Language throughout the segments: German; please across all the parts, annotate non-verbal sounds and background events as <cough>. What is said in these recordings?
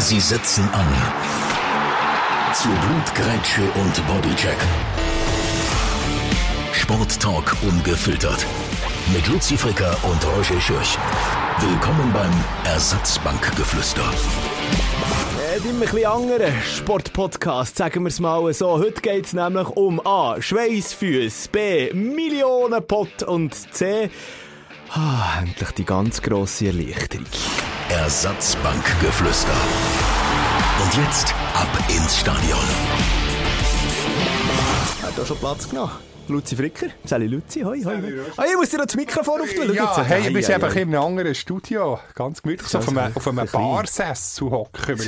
Sie setzen an. Zu Blutgrätsche und Bodycheck. Sporttalk ungefiltert. Mit Luzi Fricker und Roger Schürch. Willkommen beim Ersatzbankgeflüster. Äh, immer ein bisschen anderen Sportpodcast, sagen wir es mal so. Heute geht es nämlich um A. Schweißfüße, B. Millionenpott und C. Ah, endlich die ganz grosse Erleichterung. Ersatzbankgeflüster. Und jetzt ab ins Stadion. Hat da schon Platz genommen? Luzi Fricker, Sally Luzi, hoi, hoi. hoi. Ah, ich muss dir noch das Mikrofon auftun. Ja, hey, wir sind einfach einfach in einem anderen Studio. Ganz gemütlich, so auf einem, auf einem klein. Barsessel hocken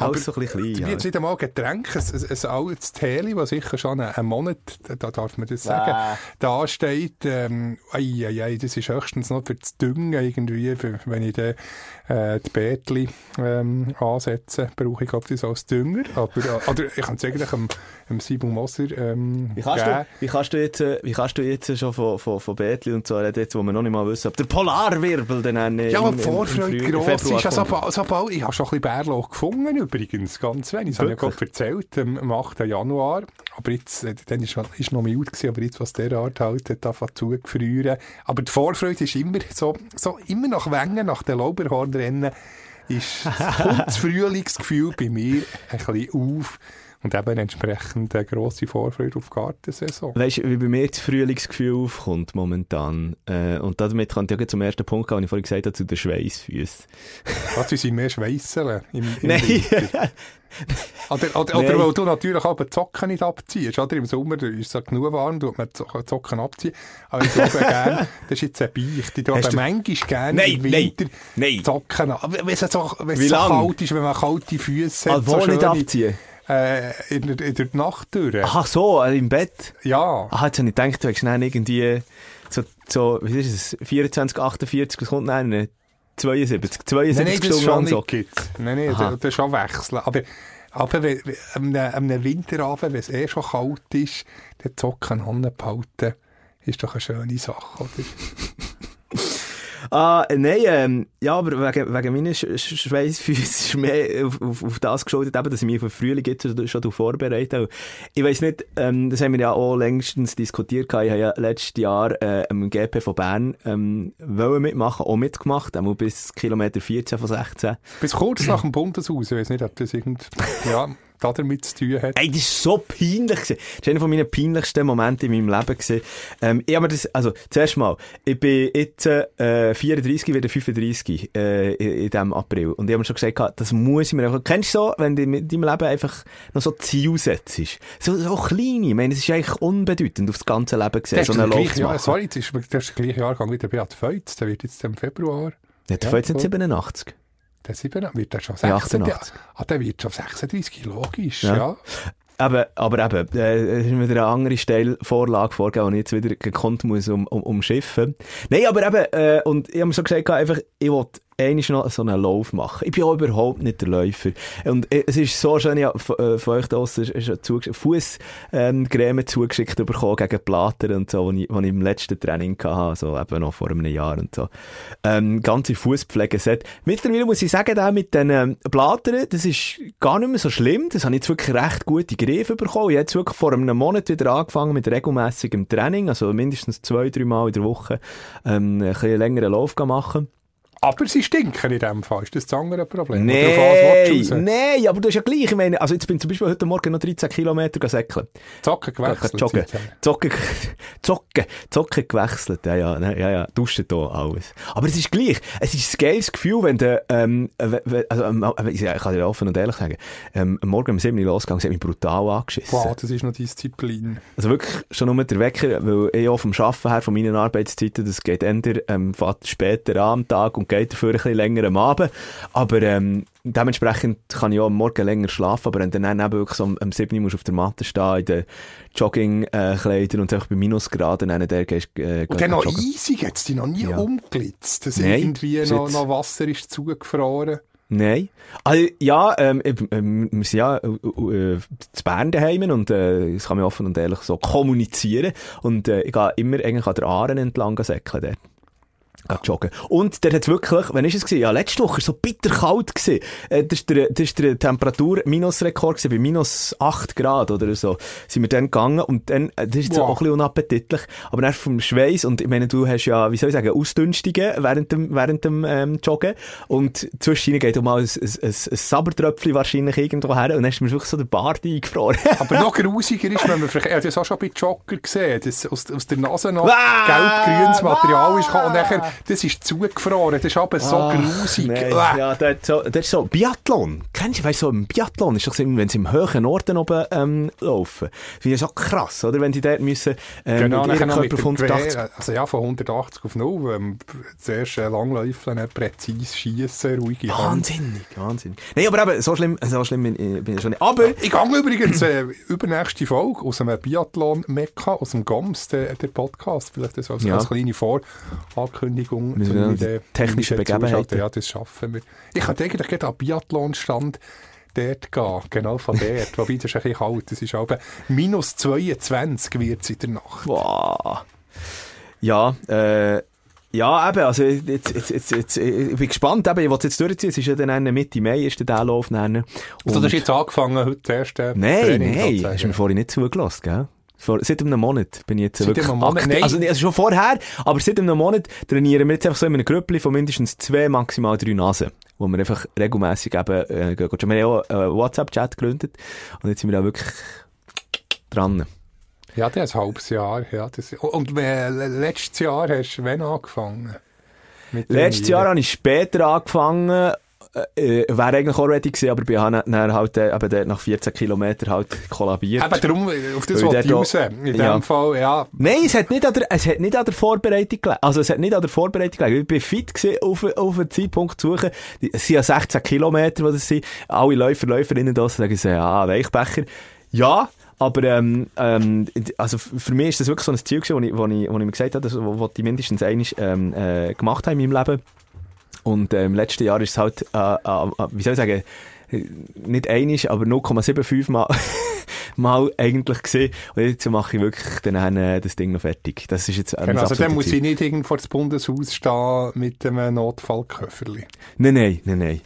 alles so ein bisschen klein. Du ja. jetzt nicht einmal Getränk, ein, ein, altes Teli, das sicher schon einen, Monat, da darf man das sagen, Ah. da steht. Ähm, ei, ei, ei, das ist höchstens noch für das Düngen irgendwie, für, wenn ich dann äh, die Beetli ähm, ansetze, brauche ich glaube das als Dünger. Aber, äh, oder ich kann es eigentlich dem, dem Simon Moser ähm, Wie kannst, geben. du, wie, kannst du jetzt, äh, wie kannst du jetzt schon von, von, von Betli und so reden, jetzt, wo wir noch nicht mal wissen, ob der Polarwirbel dann Ja, aber die Vorfreude gross ist. Also, kommt? so, so bald, ich habe schon ein bisschen Bärlauch gefunden übrigens, ganz wenig. Das habe ich ja gerade erzählt, am 8. Januar. Aber jetzt, äh, dann ist, ist noch mild gewesen, aber jetzt, was der Art halt hat, zugefrieren. Aber die Vorfreude ist immer so, so immer nach Wengen, nach den Lauberhornrennen, ist, kommt das <laughs> Frühlingsgefühl bei mir ein bisschen auf. Und eben entsprechend eine grosse Vorfreude auf die Gartensaison. Weißt du, wie bei mir das Frühlingsgefühl aufkommt momentan? Äh, und damit kann ich ja zum ersten Punkt gehen, den ich vorhin gesagt habe, zu den Schweißfüßen. Was, du sind mehr Schweisseln im, im <laughs> Nein. Oder, oder, Nein. oder weil du natürlich auch die Socken nicht abziehst. Oder? Im Sommer ist es genug warm, tut man die Zo- Socken abziehen. Aber ich glaube gerne, <laughs> das ist jetzt ein Beicht. Ich du- manchmal gerne Nein, im nein, Winter nein. die Socken an. Wenn es so, wenn es so kalt ist, wenn man kalte Füße hat. Also, so nicht abziehen? Äh, in, in der Nacht durch. Ach so, äh, im Bett? Ja. Ach, jetzt habe ich gedacht, du hättest dann irgendwie so, so, wie ist es, 24, 48, was kommt dann? Äh, 72, 72 Nein, nein, Stunden lang so. gibt. Nein, nein, das, das schon wechseln. Aber, aber wenn, wenn, am am einem Winterabend, wenn es eh schon kalt ist, den Socken anbehalten, ist doch eine schöne Sache, oder? Ah, nein, ähm, ja, aber wegen, wegen meinen Sch Sch Schweissfüßen ist mehr auf, auf, auf das geschuldet, eben, dass ich mich den Frühling jetzt schon, schon vorbereite. Und Ich weiss nicht, ähm, das haben wir ja auch längstens diskutiert. gehabt. Ich habe ja letztes Jahr äh, am GP von Bern ähm, wollen mitmachen, auch mitgemacht, einmal bis Kilometer 14 von 16. Bis kurz nach dem Bundeshaus, ich weiß nicht, ob das irgend, ja, damit zu tun hat. Ey, das war so peinlich. gewesen. Das war einer von meinen peinlichsten Momente in meinem Leben. gewesen. Ähm, ich hab mir das, also, zuerst mal, ich bin jetzt, äh, 34, wieder 35, äh, in, in diesem April. Und ich habe mir schon gesagt, das muss ich mir einfach, kennst du so, wenn du in deinem Leben einfach noch so Ziel setzt? So, so kleine, ich meine, es ist eigentlich unbedeutend auf das ganze Leben gesehen, so ist einen Lauf zu machen. sorry, das ist, das ist der gleiche Jahrgang wie der Beat Feutz, der wird jetzt im Februar, Ja, der Ja, jetzt voll. 87. der 7, wird der schon Ja, 36, 88. ah, der wird schon 36, logisch, Ja. ja. Eben, aber eben, äh, es ist mir wieder eine andere Steilvorlage vorgegeben, die ich jetzt wieder gekonnt muss um, um, umschiffen. Nein, aber eben, äh, und ich habe mir so gesagt, einfach, ich wollte einmal noch so einen Lauf machen. Ich bin auch überhaupt nicht der Läufer. Und äh, es ist so schön, habe von, äh, von euch da draussen ist- ist zugeschickt, Fußcreme bekommen gegen Plater und so, die ich, ich im letzten Training hatte, also eben noch vor einem Jahr und so. Ähm, ganze Fußpflegeset. Mittlerweile muss ich sagen, da mit den ähm, Blatern, das ist gar nicht mehr so schlimm. Das habe ich jetzt wirklich recht gute Griffe bekommen. Ich habe jetzt wirklich vor einem Monat wieder angefangen mit regelmäßigem Training, also mindestens zwei, drei Mal in der Woche ähm, ein bisschen längeren Lauf machen. Aber sie stinken in dem Fall, ist das das andere Problem? Nein, nein, aber du hast ja gleich, ich meine, also jetzt bin ich zum Beispiel heute Morgen noch 13 Kilometer säckeln. Zocken gewechselt. Seitdem. Zocken, <laughs> Zocken, Zocken gewechselt, ja, ja, ja, ja, duschen da alles. Aber es ist gleich, es ist ein geiles Gefühl, wenn du, ähm, also, ähm, äh, ich kann dir offen und ehrlich sagen, ähm, Morgen um 7 Uhr losgegangen, es hat mich brutal angeschissen. Wow, das ist noch Disziplin. Also wirklich schon nur der Wecker, weil ich auch vom Arbeiten her, von meinen Arbeitszeiten, das geht entweder ähm, später am Tag und geht dafür ein bisschen länger am Abend. Aber ähm, dementsprechend kann ich auch am Morgen länger schlafen, aber wenn du dann eben wirklich so um, um 7 Uhr musst auf der Matte stehen, in den Joggingkleidern und einfach bei Minusgraden, dann der gehst äh, Und dann noch joggen. easy, hat es dich noch nie Ja. umgelitzt, dass Nein, irgendwie noch, noch Wasser ist zugefroren. Nein. Also, ja, ähm, ähm, wir sind ja äh, äh, zu Bern daheim und äh, das kann man offen und ehrlich so kommunizieren. Und äh, ich gehe immer eigentlich an der Aaren entlang säckeln dort. Geht joggen. Und der hat wirklich, wann ist es gewesen? Ja, letzte Woche, so bitter kalt gewesen. Äh, Das ist der, das ist der Temperatur-Minusrekord gewesen, bei minus 8 Grad oder so. Sind wir dann gegangen und dann, äh, das ist jetzt Wow. auch ein bisschen unappetitlich, aber dann vom Schweiß und ich meine, du hast ja, wie soll ich sagen, Ausdünstungen während dem, während dem, ähm, Joggen und zwischen geht auch mal ein, ein, ein, ein wahrscheinlich irgendwo her und dann ist mir wirklich so der Bart eingefroren. <laughs> Aber noch grusiger ist, wenn man vielleicht, ich habe das auch schon bei Jogger gesehen, dass aus, aus der Nase noch gelb-grünes Material ist und nachher, das ist zugefroren, das ist aber so grusig. Nein. Uah. Ja, das, so, das ist so Biathlon. Kennst du, weißt du, so im Biathlon ist doch so, wenn sie im höheren Norden oben ähm, laufen. Finde ich so krass, oder? Wenn die dort müssen, ähm, Genau, mit ihrem Körper auf 180 Gewehr, also ja, von 180 auf 0, ähm, zuerst äh, Langläufeln, präzise schiessen, ruhige Hand. Wahnsinnig, wahnsinnig. Nein, aber eben, so schlimm, so schlimm bin, ich- bin ich schon nicht. Aber, Ich gehe übrigens äh, übernächste Folge aus einem Biathlon-Mekka, aus dem GOMS, der, der Podcast, vielleicht das als, Ja. als kleine Vorankündigung. Müssen wir dann die- technische Begebenheiten. Ja, das schaffen wir. Ich könnte eigentlich gerade am Biathlonstand dort gehen, genau von dort. Wobei, das ist ein bisschen kalt, das ist aber minus 22 wird es in der Nacht. wow. Ja, äh, ja, eben, also, jetzt, jetzt, jetzt, jetzt, ich bin gespannt, eben, ich will es jetzt durchziehen, es ist ja dann Mitte Mai, ist der Lauf dann. Also, Und- das ist jetzt angefangen, heute das erste Nein, Training nein, hast du mir vorhin nicht zugelassen, gell? Vor, seit einem Monat bin ich jetzt Seit wirklich einem Monat? Nein. Also, also schon vorher, aber seit einem Monat trainieren wir jetzt einfach so in einer Gruppe von mindestens zwei, maximal drei Nasen. Wo wir einfach regelmässig eben, äh, gehen. Wir haben auch einen WhatsApp-Chat gegründet. Und jetzt sind wir da wirklich dran. Ja, das ist ein halbes Jahr. Ja, das, und äh, letztes Jahr hast du wann angefangen? Letztes? Jahr habe ich später angefangen. Äh, wäre eigentlich auch ready gewesen, aber ich habe dann halt äh, eben nach 14 Kilometern halt kollabiert. Eben darum, auf das wollte ich raus. In dem ja. Fall, ja. Nein, es hat nicht an der, es hat nicht an der Vorbereitung gelegen. Also, es hat nicht an der Vorbereitung gelegen. Ich bin fit gewesen, auf, auf einen Zeitpunkt zu suchen. Es sind ja 16 Kilometer, die das sind. Alle Läufer, Läuferinnen da sagen sie, ja, Weichbecher. Ja. Aber, ähm, ähm, also für mich ist das wirklich so ein Ziel gewesen, wo ich, wo ich, wo ich mir gesagt habe, das, ich mindestens einmal, ähm, äh, gemacht habe in meinem Leben. Und, äh, im letzten Jahr ist es halt, äh, äh, äh, wie soll ich sagen, nicht einig, aber 0,75 mal, <laughs> mal eigentlich gesehen. Und jetzt mache ich wirklich dann äh, das Ding noch fertig. Das ist jetzt äh, Genau, also dann muss Ziel. ich nicht irgendwo vor das Bundeshaus stehen mit einem Notfallköfferli. Nein, nein, nein, nein.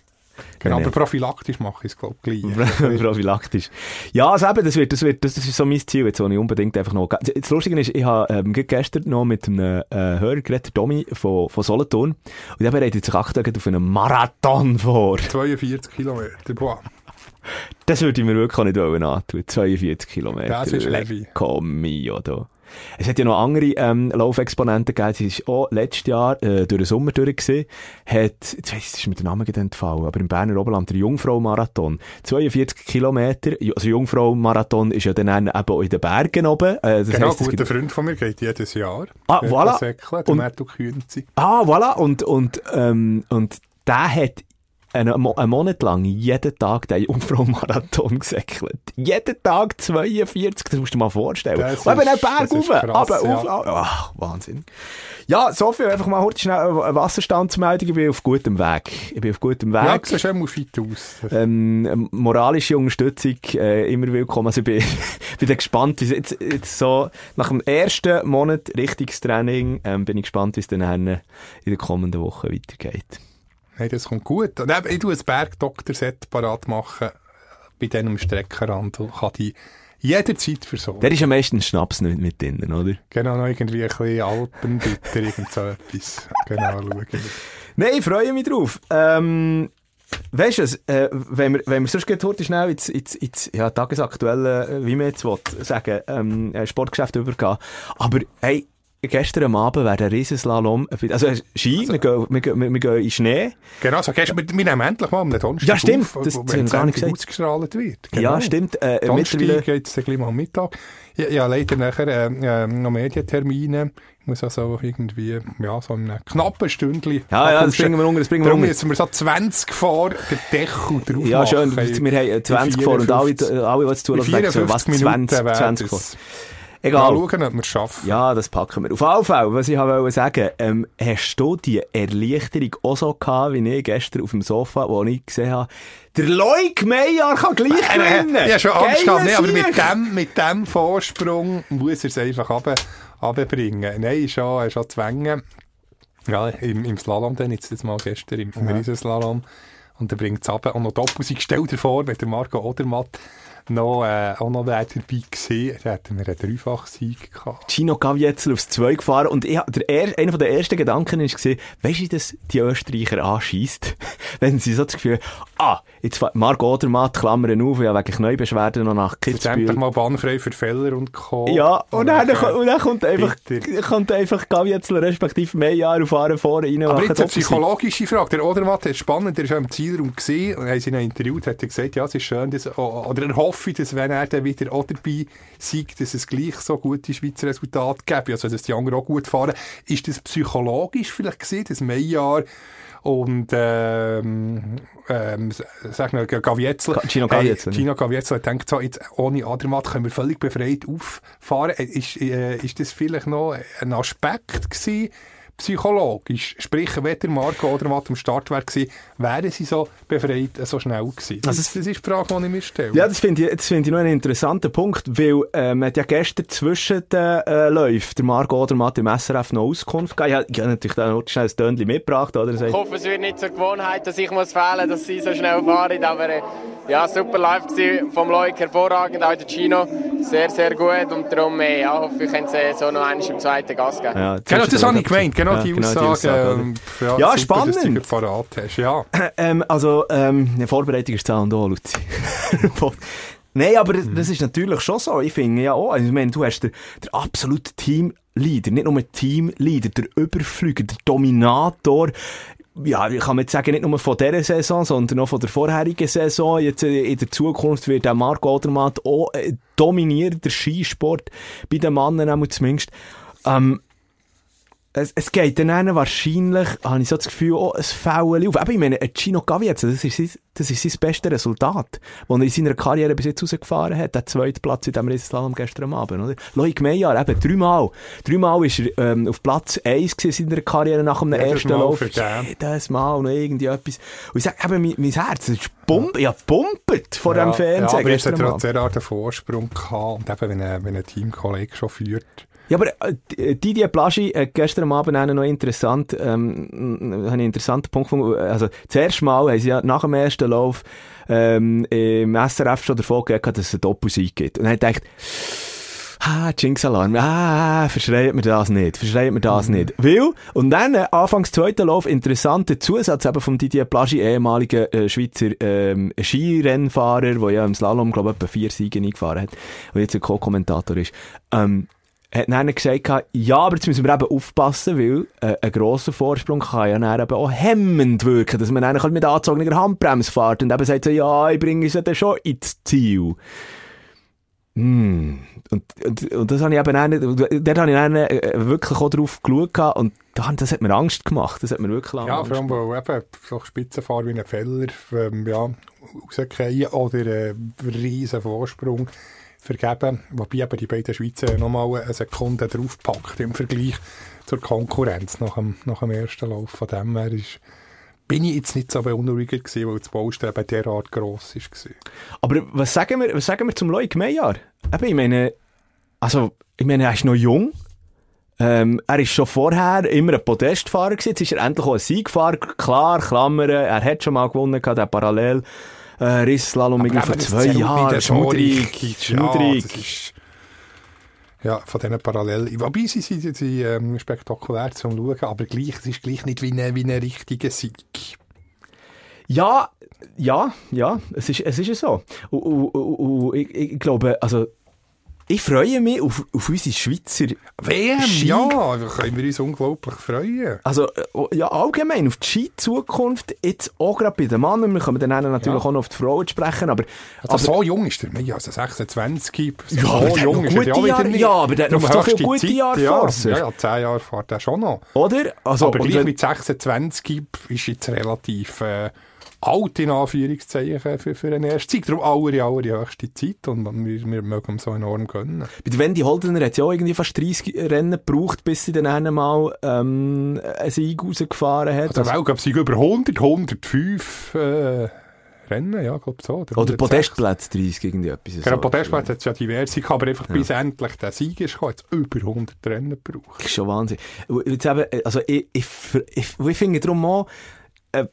Genau, Nein, aber prophylaktisch mache ich es, glaube ich, gleich. <laughs> Prophylaktisch. Ja, also eben, das wird, das wird, das ist so mein Ziel, jetzt, wo ich unbedingt einfach noch, das Lustige ist, ich habe, ähm, gestern noch mit einem, äh, Hörer geredet, Domi von, von Solothurn, und der bereitet sich aktuell auf einen Marathon vor. 42 Kilometer, boah. Das würde ich mir wirklich nicht antun. 42 Kilometer. Das ist heavy. Lecco mio, da. Es hat ja noch andere ähm, Laufexponenten gegeben. Sie ist auch letztes Jahr äh, durch den Sommer durch gewesen. Hat, jetzt weiss ich, es ist mir der Name entfallen, aber im Berner Oberland der Jungfrau-Marathon. 42 Kilometer. Also Jungfrau-Marathon ist ja dann eben auch in den Bergen oben. Äh, das Genau, heisst, guter gibt- Freund von mir geht jedes Jahr. Ah, Der voilà. Säckle, Und- Kühnzi. Ah, voilà. Und, und, ähm, und der hat einen, Mo- einen Monat lang jeden Tag den Jungfrau-Marathon <laughs> gesäckelt. Jeden Tag 42, das musst du dir mal vorstellen. Das und eben einen Berg rauf, aber ja. auf, ach, Wahnsinn. Ja, so viel, einfach mal kurz schnell eine Wasserstandsmeldung. Ich bin auf gutem Weg. Ich bin auf gutem Weg. Ja, du siehst immer fit aus. Ähm, moralische Unterstützung äh, immer willkommen. Also ich bin, <laughs> bin dann gespannt, wie es jetzt, jetzt so nach dem ersten Monat richtiges Training ähm, bin ich gespannt, wie es dann in der kommenden Woche weitergeht. Hey, das kommt gut. Und eben, ich tue ein Bergdoktor-Set parat machen bei diesem Streckenrand und kann die jederzeit versorgen. Der ist am meisten Schnaps nicht mit drin, oder? Genau, noch irgendwie ein bisschen Alpenbitter, irgend so etwas. Genau, schauen. Nein, ich freue mich drauf. Ähm, weißt du, äh, wenn wir, wenn wir sonst geht heute schnell ins, ins, ins ja, tagesaktuelle, äh, wie man jetzt will, sagen, ähm, äh, Sportgeschäft übergehen. Aber, hey, gestern am Abend wäre der Riesenslalom, also äh, Ski, wir, gehen, wir, gehen, wir, gehen in Schnee. Genau, so gestern, wir, wir nehmen endlich mal am Donnerstag Ja, stimmt, auf, das- haben wir gar nicht gesagt. ausgestrahlt wird. Ja, stimmt. Äh, Donnerstag geht es gleich mal am Mittag. Ja, ja leider nachher äh, äh, noch Medientermine. Ich muss also irgendwie, ja, so einen knappen Stündchen ja, ja, das bringen wir unter, das bringen wir unter. müssen wir so 20 vor den Deckel drauf Ja, schön, machen. wir haben äh, 20 vor und alle, 54 alle, es zulassen, denken so, was, 20, Minuten 20 wäre vor. Egal. Mal schauen, ob wir es schaffen. Ja, das packen wir. Auf jeden Fall, was ich wollte sagen, ähm, hast du die Erleichterung auch so gehabt, wie ich gestern auf dem Sofa, wo ich gesehen habe, der Leuk Meijer kann gleich gewinnen? Ja, schon Angst gehabt. Nee, aber mit dem, mit dem Vorsprung muss er es einfach runter- runterbringen. Nein, schon, schon zwängen. Ja, im, im Slalom dann, jetzt, jetzt mal gestern, im, im Riesenslalom. Und dann bringt es ab. Und noch Doppelsieg, stell dir vor, wenn der Marco Odermatt noch, äh, auch noch wäre dabei gewesen, dann hätten wir einen Dreifach-Sieg gehabt. Gino Gaviezel aufs 2 gefahren und ich, der er, einer der ersten Gedanken war, weisst du, dass die Österreicher anschießt, <laughs> wenn sie so das Gefühl ah, jetzt Marc Odermatt, Klammern auf, ja, wegen Kneubeschwerden noch nach Jetzt Kitzbühel. endlich mal bahnfrei für Feller und Co. Ja, und dann, äh, und dann kommt einfach, bitter. kommt einfach Gaviezel respektive Meyer auf Aare vorne rein. Aber jetzt eine psychologische Frage. Der Odermatt ist spannend, der ist auch im Zielraum gesehen und haben sie ihn interviewt, hat er gesagt, ja, es ist schön, dass, oder er hoffe, dass wenn er dann wieder auch dabei siegt, dass es gleich so gute Schweizer Resultate gibt, also dass die anderen auch gut fahren. Ist das psychologisch vielleicht gesehen, das Meilljahr und ähm, ähm, sag mal, Gaviezel, Ga- Gino Gaviezel, hey, Gino Gaviezel hat gedacht, so, jetzt ohne Adermatt können wir völlig befreit auffahren. Äh, Ist, äh, ist das vielleicht noch ein Aspekt gewesen, psychologisch? Sprich, wenn der Marco Odermatt am Start wäre gewesen, wären sie so befreit, äh, so schnell gewesen? Das, Also das ist die Frage, die ich mir stelle. Ja, das finde ich, das finde ich noch einen interessanten Punkt, weil, äh, man hat ja gestern zwischen den, äh, Läufen, der Marco Odermatt im SRF noch Auskunft gegeben. Ich habe natürlich da noch schnell ein Tönchen mitgebracht, oder? Ich hoffe, es wird nicht zur Gewohnheit, dass ich muss fehlen dass sie so schnell fahren. Aber äh, ja, super live gewesen, vom Leuk hervorragend, auch der Chino. Sehr, sehr gut. Und darum äh, ja, hoffe ich, können sie so noch einmal im zweiten Gas geben. ja, Genau, das habe ich gemeint, gemeint. Genau die Aussage. ähm, Ja, super, spannend. Dass du die parat hast. Ja. <clears throat> Ähm, also, ähm, eine Vorbereitung ist da und da, Luzi. <laughs> Nein, aber Mhm. das ist natürlich schon so. Ich finde ja auch, also, ich meine, du hast den, der absolute Teamleader, nicht nur Teamleader, der Überflüger, der Dominator. Ja, ich kann jetzt sagen, nicht nur von dieser Saison, sondern auch von der vorherigen Saison. Jetzt äh, in der Zukunft wird der Marco Odermatt auch äh, dominieren, der Skisport, bei den Männern zumindest. Ähm, es, es geht dann wahrscheinlich, habe ich so das Gefühl, auch ein Foul auf. Aber ich meine, ein Gino Gaviezel, das ist, sein, das ist sein bestes Resultat, das er in seiner Karriere bis jetzt rausgefahren hat. Der zweite Platz in diesem Riesenslalom gestern Abend, oder? Loic Meyer, eben dreimal. Dreimal ist er ähm, auf Platz 1 gewesen in seiner Karriere nach einem Jedes ersten Mal Lauf. Jedes Mal noch irgendwie etwas. Und ich sage, eben, mein, mein Herz, das ist pump, ja, pumpet vor dem Fernsehen Ja, aber jetzt hat er auch Vorsprung gehabt. Und eben, wenn ein, wenn ein Teamkollege schon führt. Ja, aber äh, Didier Plaschi hat gestern Abend einen noch interessant, ähm, einen interessanten Punkt gefunden. Also, zuerst mal haben sie ja nach dem ersten Lauf ähm, im SRF schon davon geredet, dass es einen Doppelsieg gibt. Und dann hat gedacht, ah, Jinx-Alarm, ah, verschreit mir das nicht, verschreit mir das nicht. Weil, und dann, äh, anfangs zweiten Lauf, interessanter Zusatz eben vom Didier Plaschi, ehemaligen äh, Schweizer ähm, Skirennfahrer, der ja im Slalom, glaube ich, etwa vier Siege eingefahren hat, und jetzt ein Co-Kommentator ist. Ähm, hat dann gesagt, ja, aber jetzt müssen wir eben aufpassen, weil äh, ein grosser Vorsprung kann ja dann eben auch hemmend wirken, dass man dann halt mit angezogener Handbremse fährt und eben sagt so, ja, ich bringe es ja dann schon ins Ziel. Mm. Und, und, und das habe ich eben und dort habe ich dann äh, wirklich auch drauf geschaut und da- das hat mir Angst gemacht, das hat mir wirklich Ja, Angst vor allem, weil eben so Spitzenfahrer wie ein Feller ähm, ja, rausgehen oder äh, einen riesen Vorsprung vergeben. Wobei eben die beiden Schweizer nochmal eine Sekunde draufpackt im Vergleich zur Konkurrenz nach dem, nach dem ersten Lauf. Von dem her ist, bin ich jetzt nicht so beunruhigt gewesen, weil das Baustelle bei derart gross war. Aber was sagen wir, was sagen wir zum Loic Meyer? Eben, ich meine, also, ich meine, er ist noch jung. Ähm, er ist schon vorher immer ein Podestfahrer gewesen. Jetzt ist er endlich auch ein Siegfahrer. Klar, Klammern, er hat schon mal gewonnen, gehabt, der Parallel. Äh, Rissslalom vor zwei Jahren. Schmudrig, schmudrig. Ja, von diesen Parallelen. Wobei sie sind, sie, ähm, spektakulär zum Schauen, aber gleich, es ist gleich nicht wie ein wie ein richtiger Sieg. Ja, ja, ja, es ist, es ist ja so. Und, und, und, und ich, ich glaube, also, ich freue mich auf, auf unsere Schweizer WM, Ski- ja, da können wir uns unglaublich freuen. Also, äh, ja, allgemein, auf die Ski-Zukunft, jetzt auch gerade bei den Männern, wir kommen dann natürlich Ja. auch noch auf die Frauen sprechen, aber, Also so jung ist der, ja, also 26, so Ja, aber noch gute er ja wieder nicht. ja, aber der hat noch so viele gute Zeit, Jahre ja. vor sich. Ja, ja, 10 Jahre fährt er schon noch. oder? Also, aber gleich mit 26 ist jetzt relativ äh, alt, in Anführungszeichen, für, für einen ersten Sieg. Darum aller, aller höchste Zeit und wir, wir mögen so enorm gönnen. Bei der Wendy Holdener hat ja auch irgendwie fast 30 Rennen gebraucht, bis sie dann einmal ähm, einen Sieg rausgefahren hat. Also, der Weltcup sind über 100, 105 äh, Rennen, ja, glaube so. Oder 106. Podestplatz 30, irgendwie etwas. Genau, so. Podestplatz hat es ja diverse aber einfach bis endlich der Sieg ist gekommen, hat es über 100 Rennen gebraucht. Das ist schon Wahnsinn. Jetzt eben, also ich, ich, ich, ich finde darum auch, äh,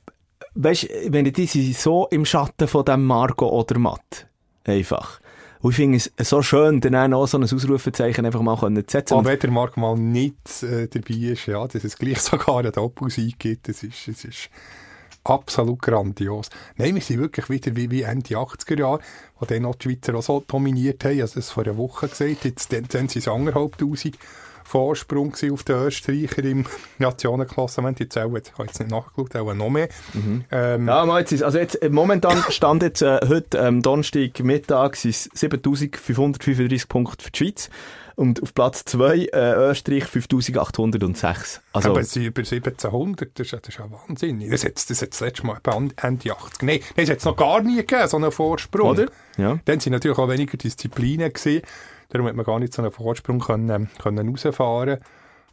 weißt, meine, die sind so im Schatten von dem Marco oder Matt. Einfach. Und ich finde es so schön, dann auch so ein Ausrufezeichen einfach mal zu setzen. Und- wenn der Marc mal nicht äh, dabei ist, ja, dass es gleich <laughs> sogar einen Doppelsieg gibt, das ist, das ist absolut grandios. Nein, wir sind wirklich wieder wie, wie Ende 80er Jahre, wo dann noch die Schweizer auch so dominiert haben, also das vor einer Woche gesagt, jetzt dann, dann sind es anderthalb Tausend Vorsprung auf den Österreicher im Nationenklassement, jetzt auch, jetzt habe ich jetzt nicht nachgeschaut, auch noch mehr. Ähm, Ja, mal jetzt also jetzt, äh, momentan <laughs> stand jetzt, äh, heute, ähm, Donnerstag Mittag, sind es 7535 Punkte für die Schweiz. Und auf Platz 2, äh, Österreich 5806. Also, aber sind über 1700, das ist, das ist ja wahnsinnig. Das hat es das das letzte Mal bei Ende 80. Nein, das hat es noch gar nie gegeben, so einen Vorsprung. Oder? Ja. Dann sind natürlich auch weniger Disziplinen gewesen. Darum hat man gar nicht so einen Vorsprung können, können rausfahren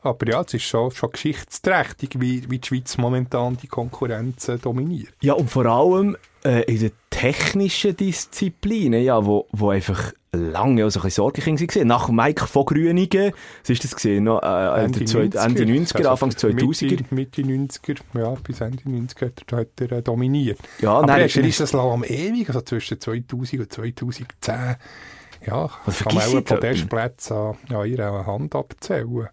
Aber ja, es ist schon, schon geschichtsträchtig, wie, wie die Schweiz momentan die Konkurrenz äh, dominiert. Ja, und vor allem äh, in den technischen Disziplinen, ja, wo, wo einfach lange also ein bisschen Sorgenkind waren. Nach Mike von Grünigen, was ist das gesehen? Noch, äh, Ende, 90er, Ende 90er, also Anfang 2000er. Mitte, Mitte 90er, ja, bis Ende 90er hat er, hat er äh, dominiert. Ja, Aber nein, er ist nein. Riesenslalom ewig, also zwischen 2000 und 2010. Ja, Was kann man auch ich da? Podestplätze an, an ihrer Hand abzählen.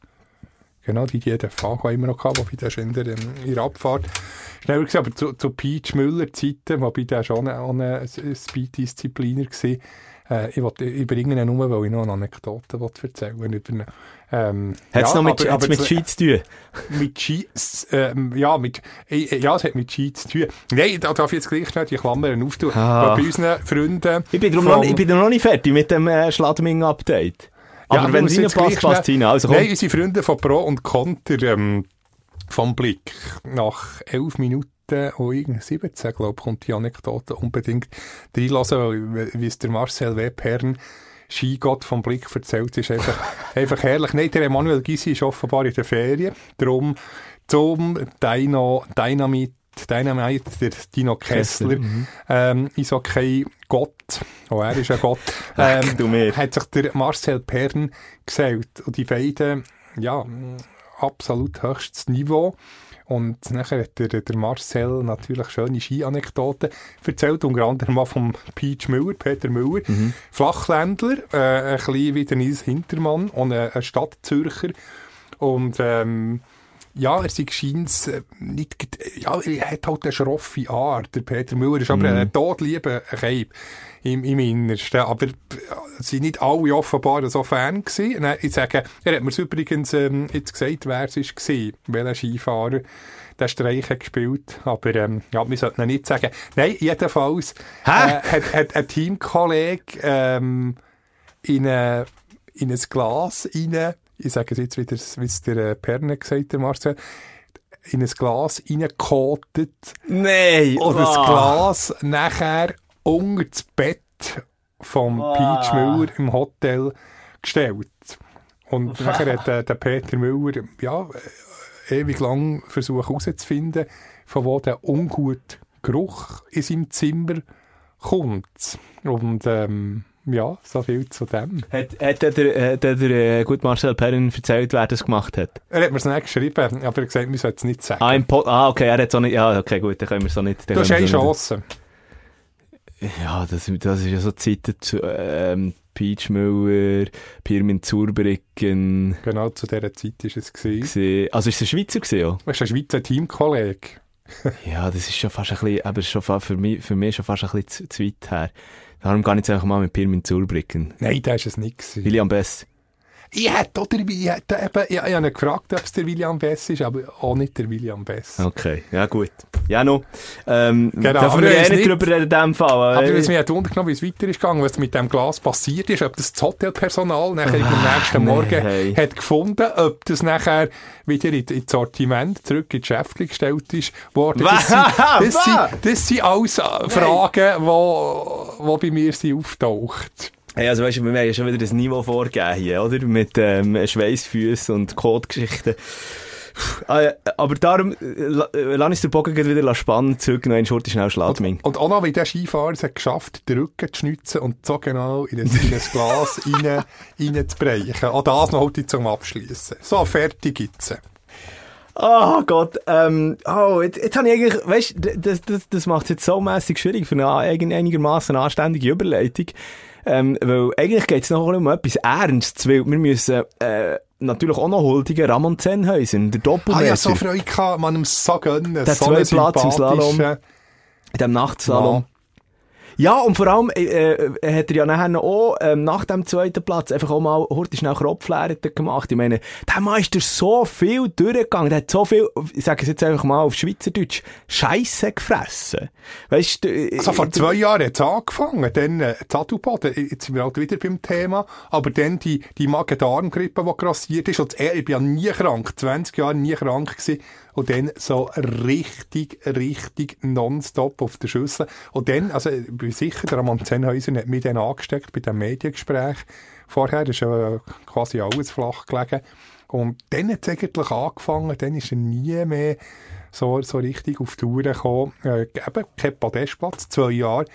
Genau, die, die den Fahrer immer noch gehabt, wobei der schon in der, in der Abfahrt schneller war. Aber zu, zu Peach Müller Zeiten, wobei der schon eine, eine Speed-Diszipliner war, äh, ich wollte über irgendeinen nur, weil ich noch eine Anekdote wollte erzählen über. Ähm, Hat es ja, noch mit, aber- aber mit Schweiz zu tun? mit Ski, ähm, ja, mit, äh, ja, es hat mit Ski zu tun. Nein, da darf ich jetzt gleich schnell die Klammern auftun. Ah. Bei unseren Freunden. Ich bin, darum vom- noch, ich bin noch nicht fertig mit dem äh, Schladming-Update. Ja, Aber wir wenn es reinpasst, passt es rein. Also komm. Nein, unsere Freunde von Pro und Conter, ähm, vom Blick. Nach elf Minuten, oh, irgendwie 17, glaube ich, kommt die Anekdote unbedingt reinlassen, weil, wie es der Marcel Webherrn Skigott vom Blick erzählt, ist einfach, <laughs> einfach herrlich. Nein, der Emanuel Gysi ist offenbar in der Ferien. Darum zum Dino, Dynamit, Dynamite, der Dino Kessler, ähm, ist okay Gott, oh, er ist ein Gott, <laughs> ähm, du mir. hat sich der Marcel Pern gesellt. Und die beiden, ja, absolut höchstes Niveau. Und nachher hat der, der Marcel natürlich schöne Ski-Anekdoten erzählt, unter anderem auch vom Peach Müller, Peter Müller, Flachländler, äh, ein bisschen wie der Nils Hintermann und ein, ein Stadtzürcher. Und ähm, ja, er sei scheint's, äh, nicht, ja, er hat halt eine schroffe Art, der Peter Müller ist aber ein todlieber Keib im, im Innersten, aber äh, sind nicht alle offenbar so Fan gewesen. Ich sage, er hat mir übrigens ähm, jetzt gesagt, wer es gewesen, welcher Skifahrer der Streich hat gespielt, aber ähm, ja, wir sollten nicht sagen. Nein, jedenfalls äh, hat, hat ein Teamkollege ähm, in, eine, in ein Glas rein, ich sage es jetzt wieder, wie es der äh, Perne gesagt hat, der Marcel, in ein Glas reingekotet Nein! und das Ah. Glas nachher unter das Bett vom Peach Müller im Hotel gestellt. Und nachher hat äh, der Peter Müller ja, äh, ewig lang versucht herauszufinden, von wo der ungute Geruch in seinem Zimmer kommt. Und ähm, ja, so viel zu dem. Hat, hat der, der, der, der äh, gut Marcel Perrin erzählt, wer das gemacht hat? Er hat mir es nicht geschrieben, aber er hat gesagt, wir sollten es nicht sagen. Ah, im ah, okay, er hat so nicht, ja, okay, gut, dann können wir so nicht. dann du hast eine Chance. Nicht. Ja, das, das ist ja so Zeiten zu, ähm, Peach Müller, Pirmin Zurbrücken, Genau zu dieser Zeit war es. Gewesen. Also ist es ein Schweizer gesehen, ja? Du bist ein Schweizer Teamkollege. <laughs> Ja, das ist schon fast ein bisschen, aber schon für mich, für mich schon fast ein bisschen zu, zu weit her. Darum gehe ich jetzt einfach mal mit Pirmin Zurbrücken. Nein, das war es nicht. Gewesen. William Bess. Ich hätte auch der, ich hätte eben, ich, ich habe ihn gefragt, ob es der William Bess ist, aber auch nicht der William Bess. Okay, ja gut. Ja, noch. Ähm, Genau, aber wir ich weiss nicht nicht- drüber reden in dem Fall. Aber äh, was mich hat wundern wie es weiter ist gegangen, was mit dem Glas passiert ist, ob das das Hotelpersonal nachher am nächsten nee. Morgen hat gefunden, ob das nachher wieder in, in das Sortiment zurück in die Schäftchen gestellt ist worden. Das sind, <laughs> das sind, das sind alles äh, Fragen, die wo, wo bei mir sind auftaucht. Hey, also weißt du, wir haben ja schon wieder das Niveau vorgegeben hier, oder? Mit ähm, Schweissfüßen und Codegeschichten. Äh, aber darum, äh, la- lass uns den Bogen wieder spannend zurück, noch einen Schurte schnell Schladming. Und auch noch, wie der Skifahrer es hat geschafft, den Rücken zu schnitzen und so genau in ein, in ein Glas <laughs> rein, rein zu brechen. Auch das noch heute zum Abschließen. So, fertig gibt's. Oh Gott, ähm, oh, jetzt, jetzt habe ich eigentlich, weißt das, das, das macht es jetzt so mässig schwierig für eine einigermaßen anständige Überleitung. Ähm, weil eigentlich geht es noch um etwas Ernstes, weil wir müssen, äh, natürlich auch noch huldigen Ramon Zenhäusen, der Ah, Doppelmesser, ja, so Freude gehabt, man ihm so gönnen. Der so zwei einen Platz im Slalom. in dem Nachtslalom. Ja, und vor allem äh, äh, hat er ja nachher noch auch, ähm, nach dem zweiten Platz einfach auch mal heute schnell Kropflehren gemacht. Ich meine, der Mann ist durch so viel durchgegangen. Der hat so viel, ich sage es jetzt einfach mal auf Schweizerdeutsch, Scheisse gefressen. Weißt du, äh, Also vor zwei Jahren hat es angefangen, dann äh, Tattoo-Boden, jetzt sind wir halt wieder beim Thema, aber dann die, die Magen-Darm-Grippe, die grassiert ist, und er, ich bin ja nie krank, 20 Jahre nie krank gewesen, und dann so richtig, richtig nonstop auf der Schüssel. Und dann, also ich bin sicher, der Ramon Zenhäuser hat mich dann angesteckt bei dem Mediengespräch vorher, ist ja quasi alles flach gelegen. Und dann hat es eigentlich angefangen, dann ist er nie mehr so, so richtig auf die Tour gekommen. Äh, eben, kein Podestplatz, zwei Jahre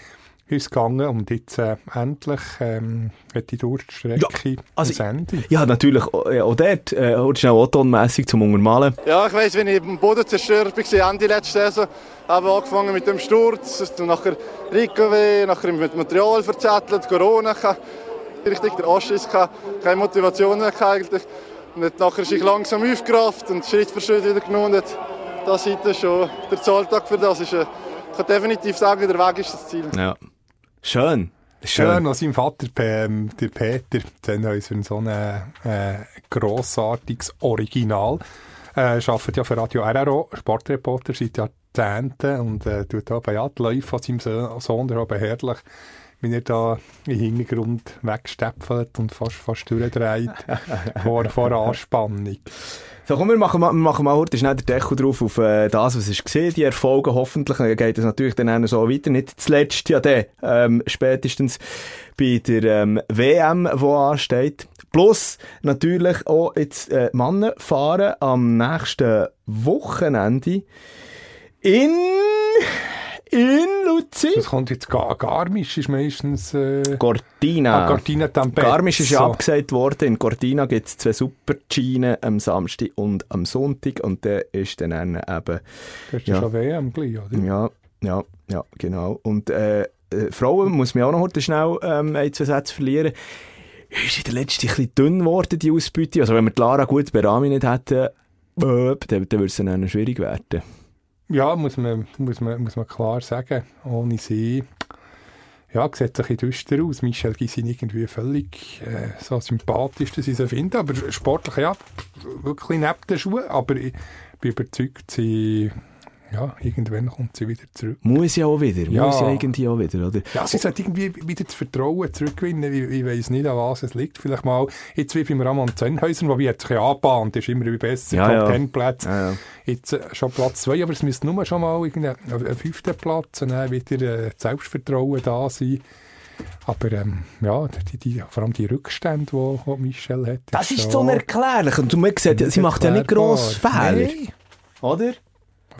ist es gegangen und jetzt äh, endlich ähm, hat die Durststrecke Ja, also ein Ende. ja, natürlich, äh, auch dort, äh, schnell Otton-mässig zum Untermalen. Ja, ich weiss, wenn ich am Boden zerstört war, Ende letzte Saison, habe angefangen mit dem Sturz, dann nachher Rickenweh, nachher mit Material verzettelt, Corona, richtig der Anschiss, keine Motivation eigentlich. Und dann nachher ist ich langsam aufgerafft und Schritt für Schritt wieder genommen. Das ist schon der Zahltag für das. Ist, äh, ich kann definitiv sagen, der Weg ist das Ziel. Ja. Schön. Schön, als sein Vater, ähm, der Peter, Zenhäuser, so ein äh, grossartiges Original. Äh, arbeitet ja für Radio RRO, Sportreporter seit Jahrzehnten und äh, tut ja die Läufe von seinem Sohn, der aber herrlich, wenn er da im Hintergrund wegstepfelt und fast, fast durchdreht <laughs> vor, vor Anspannung. So, komm, wir machen mal, wir machen mal heute schnell den Deckel drauf auf äh, das, was ist gesehen, die Erfolge hoffentlich. Dann geht es natürlich dann auch so weiter. Nicht zuletzt ja dann, ähm, spätestens bei der ähm, WM, die ansteht. Plus natürlich auch jetzt äh, Männer fahren am nächsten Wochenende in in Luzern. Das kommt jetzt gar, Garmisch ist meistens äh, Cortina. ah, Cortina Tampere. Garmisch ist ja abgesagt worden. In Cortina gibt es zwei Super-Schienen am Samstag und am Sonntag. Und der ist dann eben, Das ist Ja. schon WM gleich, oder? ja, ja, ja, genau. Und äh, äh, Frauen muss mir auch noch heute schnell ähm, ein, zwei Sätze verlieren. Ist in der letzten ein bisschen dünn geworden, die Ausbeute. Also wenn wir die Lara gut bei Rami nicht hätten, äh, dann, dann würde es dann schwierig werden. Ja, muss man, muss man, muss man klar sagen. Ohne sie, ja, sieht ein bisschen düster aus. Michel Gysin irgendwie völlig äh, so sympathisch, dass ich sie finde. Aber sportlich, ja, wirklich neben den Schuhen. Aber ich bin überzeugt, sie, ja, irgendwann kommt sie wieder zurück. Muss ja auch wieder. Ja. Muss ja irgendwie auch wieder, oder? Ja, sie sollte irgendwie wieder das Vertrauen zurückgewinnen. Ich, ich weiß nicht, an was es liegt. Vielleicht mal, jetzt wie beim Ramon Zenhäuser, wobei er hat sich ja angebahnt, ist immer wie besser, Ja, Top ja. Ten Plätze. Ja, ja. Jetzt äh, schon Platz zwei, aber es müsste nur schon mal irgendein ein fünfter Platz und dann wieder äh, das Selbstvertrauen da sein. Aber ähm, ja, die, die, vor allem die Rückstände, die, die Michelle hat. Das ist so unerklärlich. Und man sieht, ja, sie macht ja nicht gross Fehler. Nein, Oder?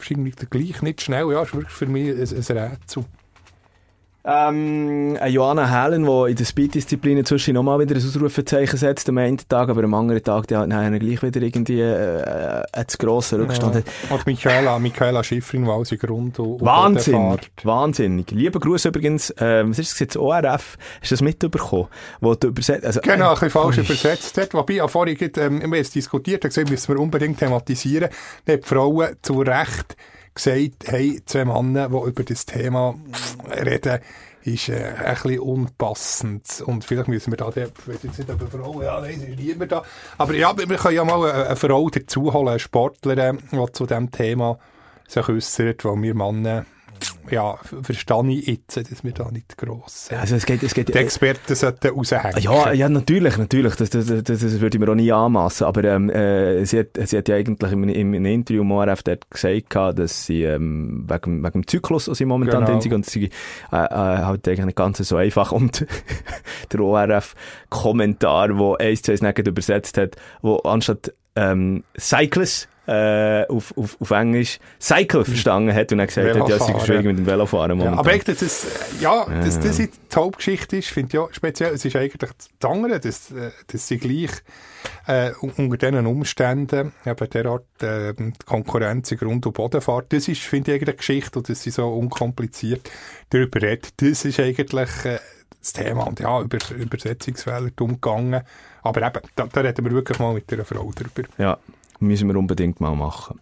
Irgendwie gleich nicht schnell. Ja, ist wirklich für mich ein, ein Rätsel. Ähm, eine Joanna Helen, die in der Speed-Disziplin inzwischen nochmal wieder ein Ausrufezeichen setzt am einen Tag, aber am anderen Tag die hat dann gleich wieder irgendwie äh, einen zu grossen Rückstand. hat. Und Michaela, Michaela Schifrin, die in Grund und, Wahnsinnig, wahnsinnig. Lieber Gruß übrigens, ähm, was ist das jetzt, ORF, hast du das mitbekommen? Wo du übersetzt, also, Genau, ein bisschen falsch Ui. übersetzt hat. Wobei, ja, vorhin, ähm, wir haben es diskutiert, haben gesagt, müssen wir unbedingt thematisieren. Die Frauen zu Recht gesagt, hey, zwei Männer, die über das Thema reden, ist äh, ein bisschen unpassend. Und vielleicht müssen wir da, ich weiß jetzt nicht, ob eine Frau, ja, nein, sie ist niemand da. Aber ja, wir können ja mal eine, eine Frau dazu holen, eine Sportlerin, die zu diesem Thema sich äußert, weil wir Männer, ja, verstehe ich jetzt, dass wir da nicht gross sind. also es geht, es geht, Die Experten sollten raushängen. Ja, ja, natürlich, natürlich. Das, das, das, das würde ich mir auch nie anmassen. Aber ähm, äh, sie, hat, sie hat ja eigentlich im, im, im Interview im ORF dort gesagt, dass sie ähm, wegen, wegen dem Zyklus, den sie momentan Genau. drin sind, und sie äh, äh, halt eigentlich nicht ganz so einfach. Und <laughs> der ORF-Kommentar, wo eins, zwei Snacket übersetzt hat, wo anstatt ähm, Cyclus äh, auf, auf, auf Englisch Cycle verstanden hat und dann gesagt hat, ja, sie ist schwierig mit dem Velofahren Ja, momentan. aber eigentlich, das, ja, dass das die Hauptgeschichte ist, finde ich ja speziell. Es ist eigentlich das andere, dass, äh, dass sie gleich äh, un- unter diesen Umständen eben derart äh, die Konkurrenz in Grund- und Bodenfahrt, das ist, finde ich, eigentlich eine Geschichte und dass sie so unkompliziert darüber redet. Das ist eigentlich äh, das Thema. Und ja, über Übersetzungsfehler umgegangen. Aber eben, da, da reden wir wirklich mal mit einer Frau drüber. Ja, müssen wir unbedingt mal machen.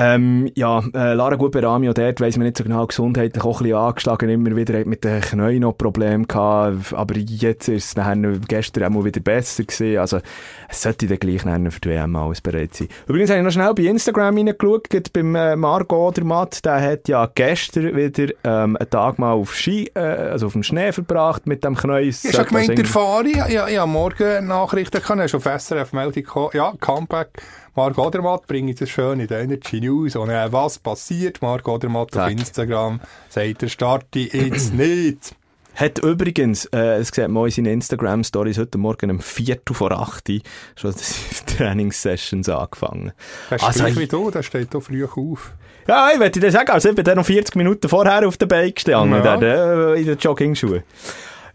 Ähm, ja, äh, Lara Guberami, auch dort weiss man nicht so genau, gesundheitlich auch ein bisschen angeschlagen, immer wieder hat mit den Knien noch Probleme gehabt, aber jetzt ist es nachher gestern auch mal wieder besser gewesen, also es sollte dann gleich nachher für die WM alles bereit sein. Übrigens habe ich noch schnell bei Instagram reingeschaut, beim äh, Margot Odermatt, der hat ja gestern wieder ähm, einen Tag mal auf Ski, äh, also auf dem Schnee verbracht mit dem Knie. Ich habe gemeint, der Fahri, ja, ja, ja, morgen Nachrichten kann, hast auf SRF Meldung gekommen, ja, Comeback, Marc Odermatt bringt das schön in der Energy News und äh, was passiert, Marc Odermatt auf Zack. Instagram, sagt er, starte jetzt nicht. Hat übrigens, äh, es sieht man in seinen Instagram-Stories heute Morgen um Viertel vor acht schon <laughs> die Trainingssessions angefangen. Das ist Also, gleich ich- wie du, der steht da früh auf. Ja, ich möchte dir sagen, also ich bin dann noch 40 Minuten vorher auf der Bike gestanden, Ja. der, äh, in den Jogging-Schuhen.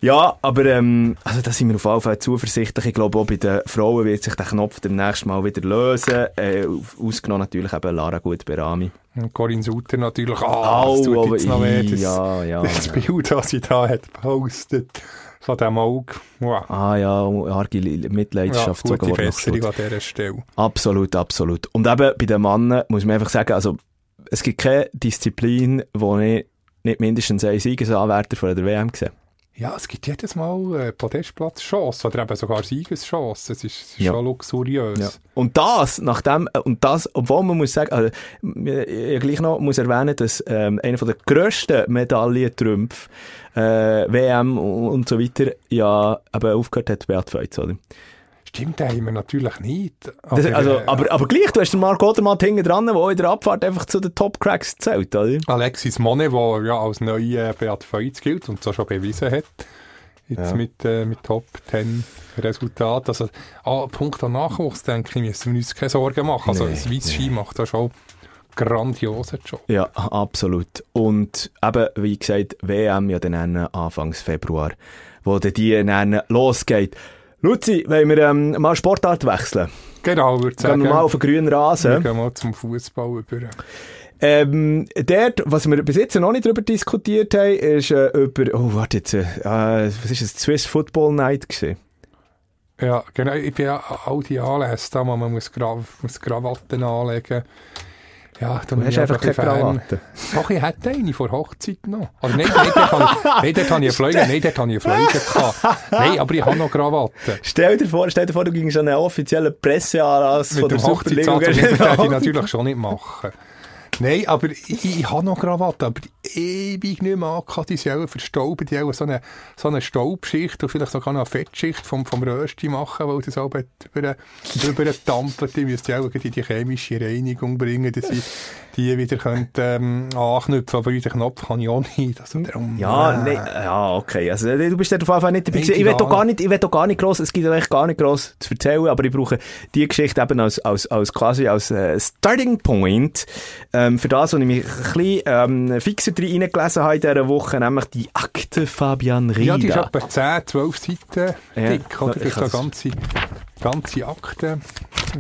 Ja, aber ähm, also da sind wir auf jeden Fall zuversichtlich. Ich glaube, auch bei den Frauen wird sich der Knopf demnächst mal wieder lösen. Äh, ausgenommen natürlich eben Lara Gut-Berami. Und Corinne Sutter natürlich, ah, das Au, tut jetzt noch weh, das, ja, ja, das ja. Bild, das sie da hat gepostet, von dem Auge. Wow. Ah ja, arge Ja, Mitleidenschaft gute sogar Besserung an dieser Stelle. Absolut, absolut. Und eben bei den Männern muss man einfach sagen, also es gibt keine Disziplin, wo ich nicht mindestens einen Siegesanwärter von der WM gesehen Ja, es gibt jedes Mal äh, Podestplatz-Chance oder eben sogar Siegeschance. Es ist, es ist Ja. schon luxuriös. Ja. Und das, nachdem, äh, und das, obwohl man muss sagen, also, ich gleich noch muss erwähnen, dass ähm, einer von der grössten Medaillentrümpfe, äh, WM und, und so weiter, ja, eben aufgehört hat, Beat Feutz, oder? Stimmt, den haben wir natürlich nicht. Das, Aber, also, äh, aber, aber gleich, du hast den Marc Odermatt hinten dran, der in der Abfahrt einfach zu den Top-Cracks zählt, oder? Alexis Monet, der ja als neuer Beat Feuz gilt und so schon bewiesen hat, jetzt Ja. mit, äh, mit Top 10 Resultat. Also, ah, Punkt an Nachwuchs, denke ich, müssen wir uns keine Sorgen machen. Also, Nee, Swiss Ski macht da schon grandiosen Job. Ja, absolut. Und eben, wie gesagt, WM ja dann Anfangs Februar, wo dann die dann losgeht. Luzi, wollen wir ähm, mal Sportart wechseln? Genau, würde ich Gehen sagen. wir mal auf den grünen wir Rasen. gehen mal zum Fußball über. Ähm, dort, was wir bis jetzt noch nicht darüber diskutiert haben, ist äh, über, oh, warte jetzt, äh, was ist das, Swiss Football Night gewesen? Ja, genau. Ich bin ja all die Anlässe da, man muss, Gra muss Krawatten anlegen. Ja, da Du bin hast einfach keine. Krawatte. Doch, ich hätte eine vor Hochzeit noch. Oder nein, nein, dort habe ich, nein, dort habe ich eine Fleuge, nein, dort habe ich eine Fleuge gehabt. Nein, aber ich habe noch Krawatte. Stell dir vor, stell dir vor, du gingst an einen offiziellen Presseanlass von Mit der dem Superliga. Hochzeitsanzug, das <laughs> werde ich natürlich schon nicht machen. Nein, aber ich, ich habe noch Krawatte, aber ewig nicht mehr angehabt. Die sind auch verstaubt, die haben so eine, so eine Staubschicht und vielleicht sogar noch eine Fettschicht vom, vom Rösti machen, weil das auch über, über dampft. Die müsste auch in die chemische Reinigung bringen, dass ich die wieder könnt, ähm, anknüpfen Aber den Knopf kann ich auch nicht. Also darum, Ja, äh, nee, ja, okay. Also, äh, du bist auf jeden Fall nicht dabei Nein. Ich will doch gar nicht, ich will doch gar nicht gross, es gibt eigentlich gar nicht gross zu erzählen, aber ich brauche die Geschichte eben als, als, als quasi als äh, Starting Point, ähm, für das, was ich mich ein bisschen, ähm, fixer drin reingelesen habe in dieser Woche, nämlich die Akte Fabian Rieda. Ja, die ist etwa 10, 12 Seiten Ja, dick. Oder? ich Das ist ganze, ganze Akte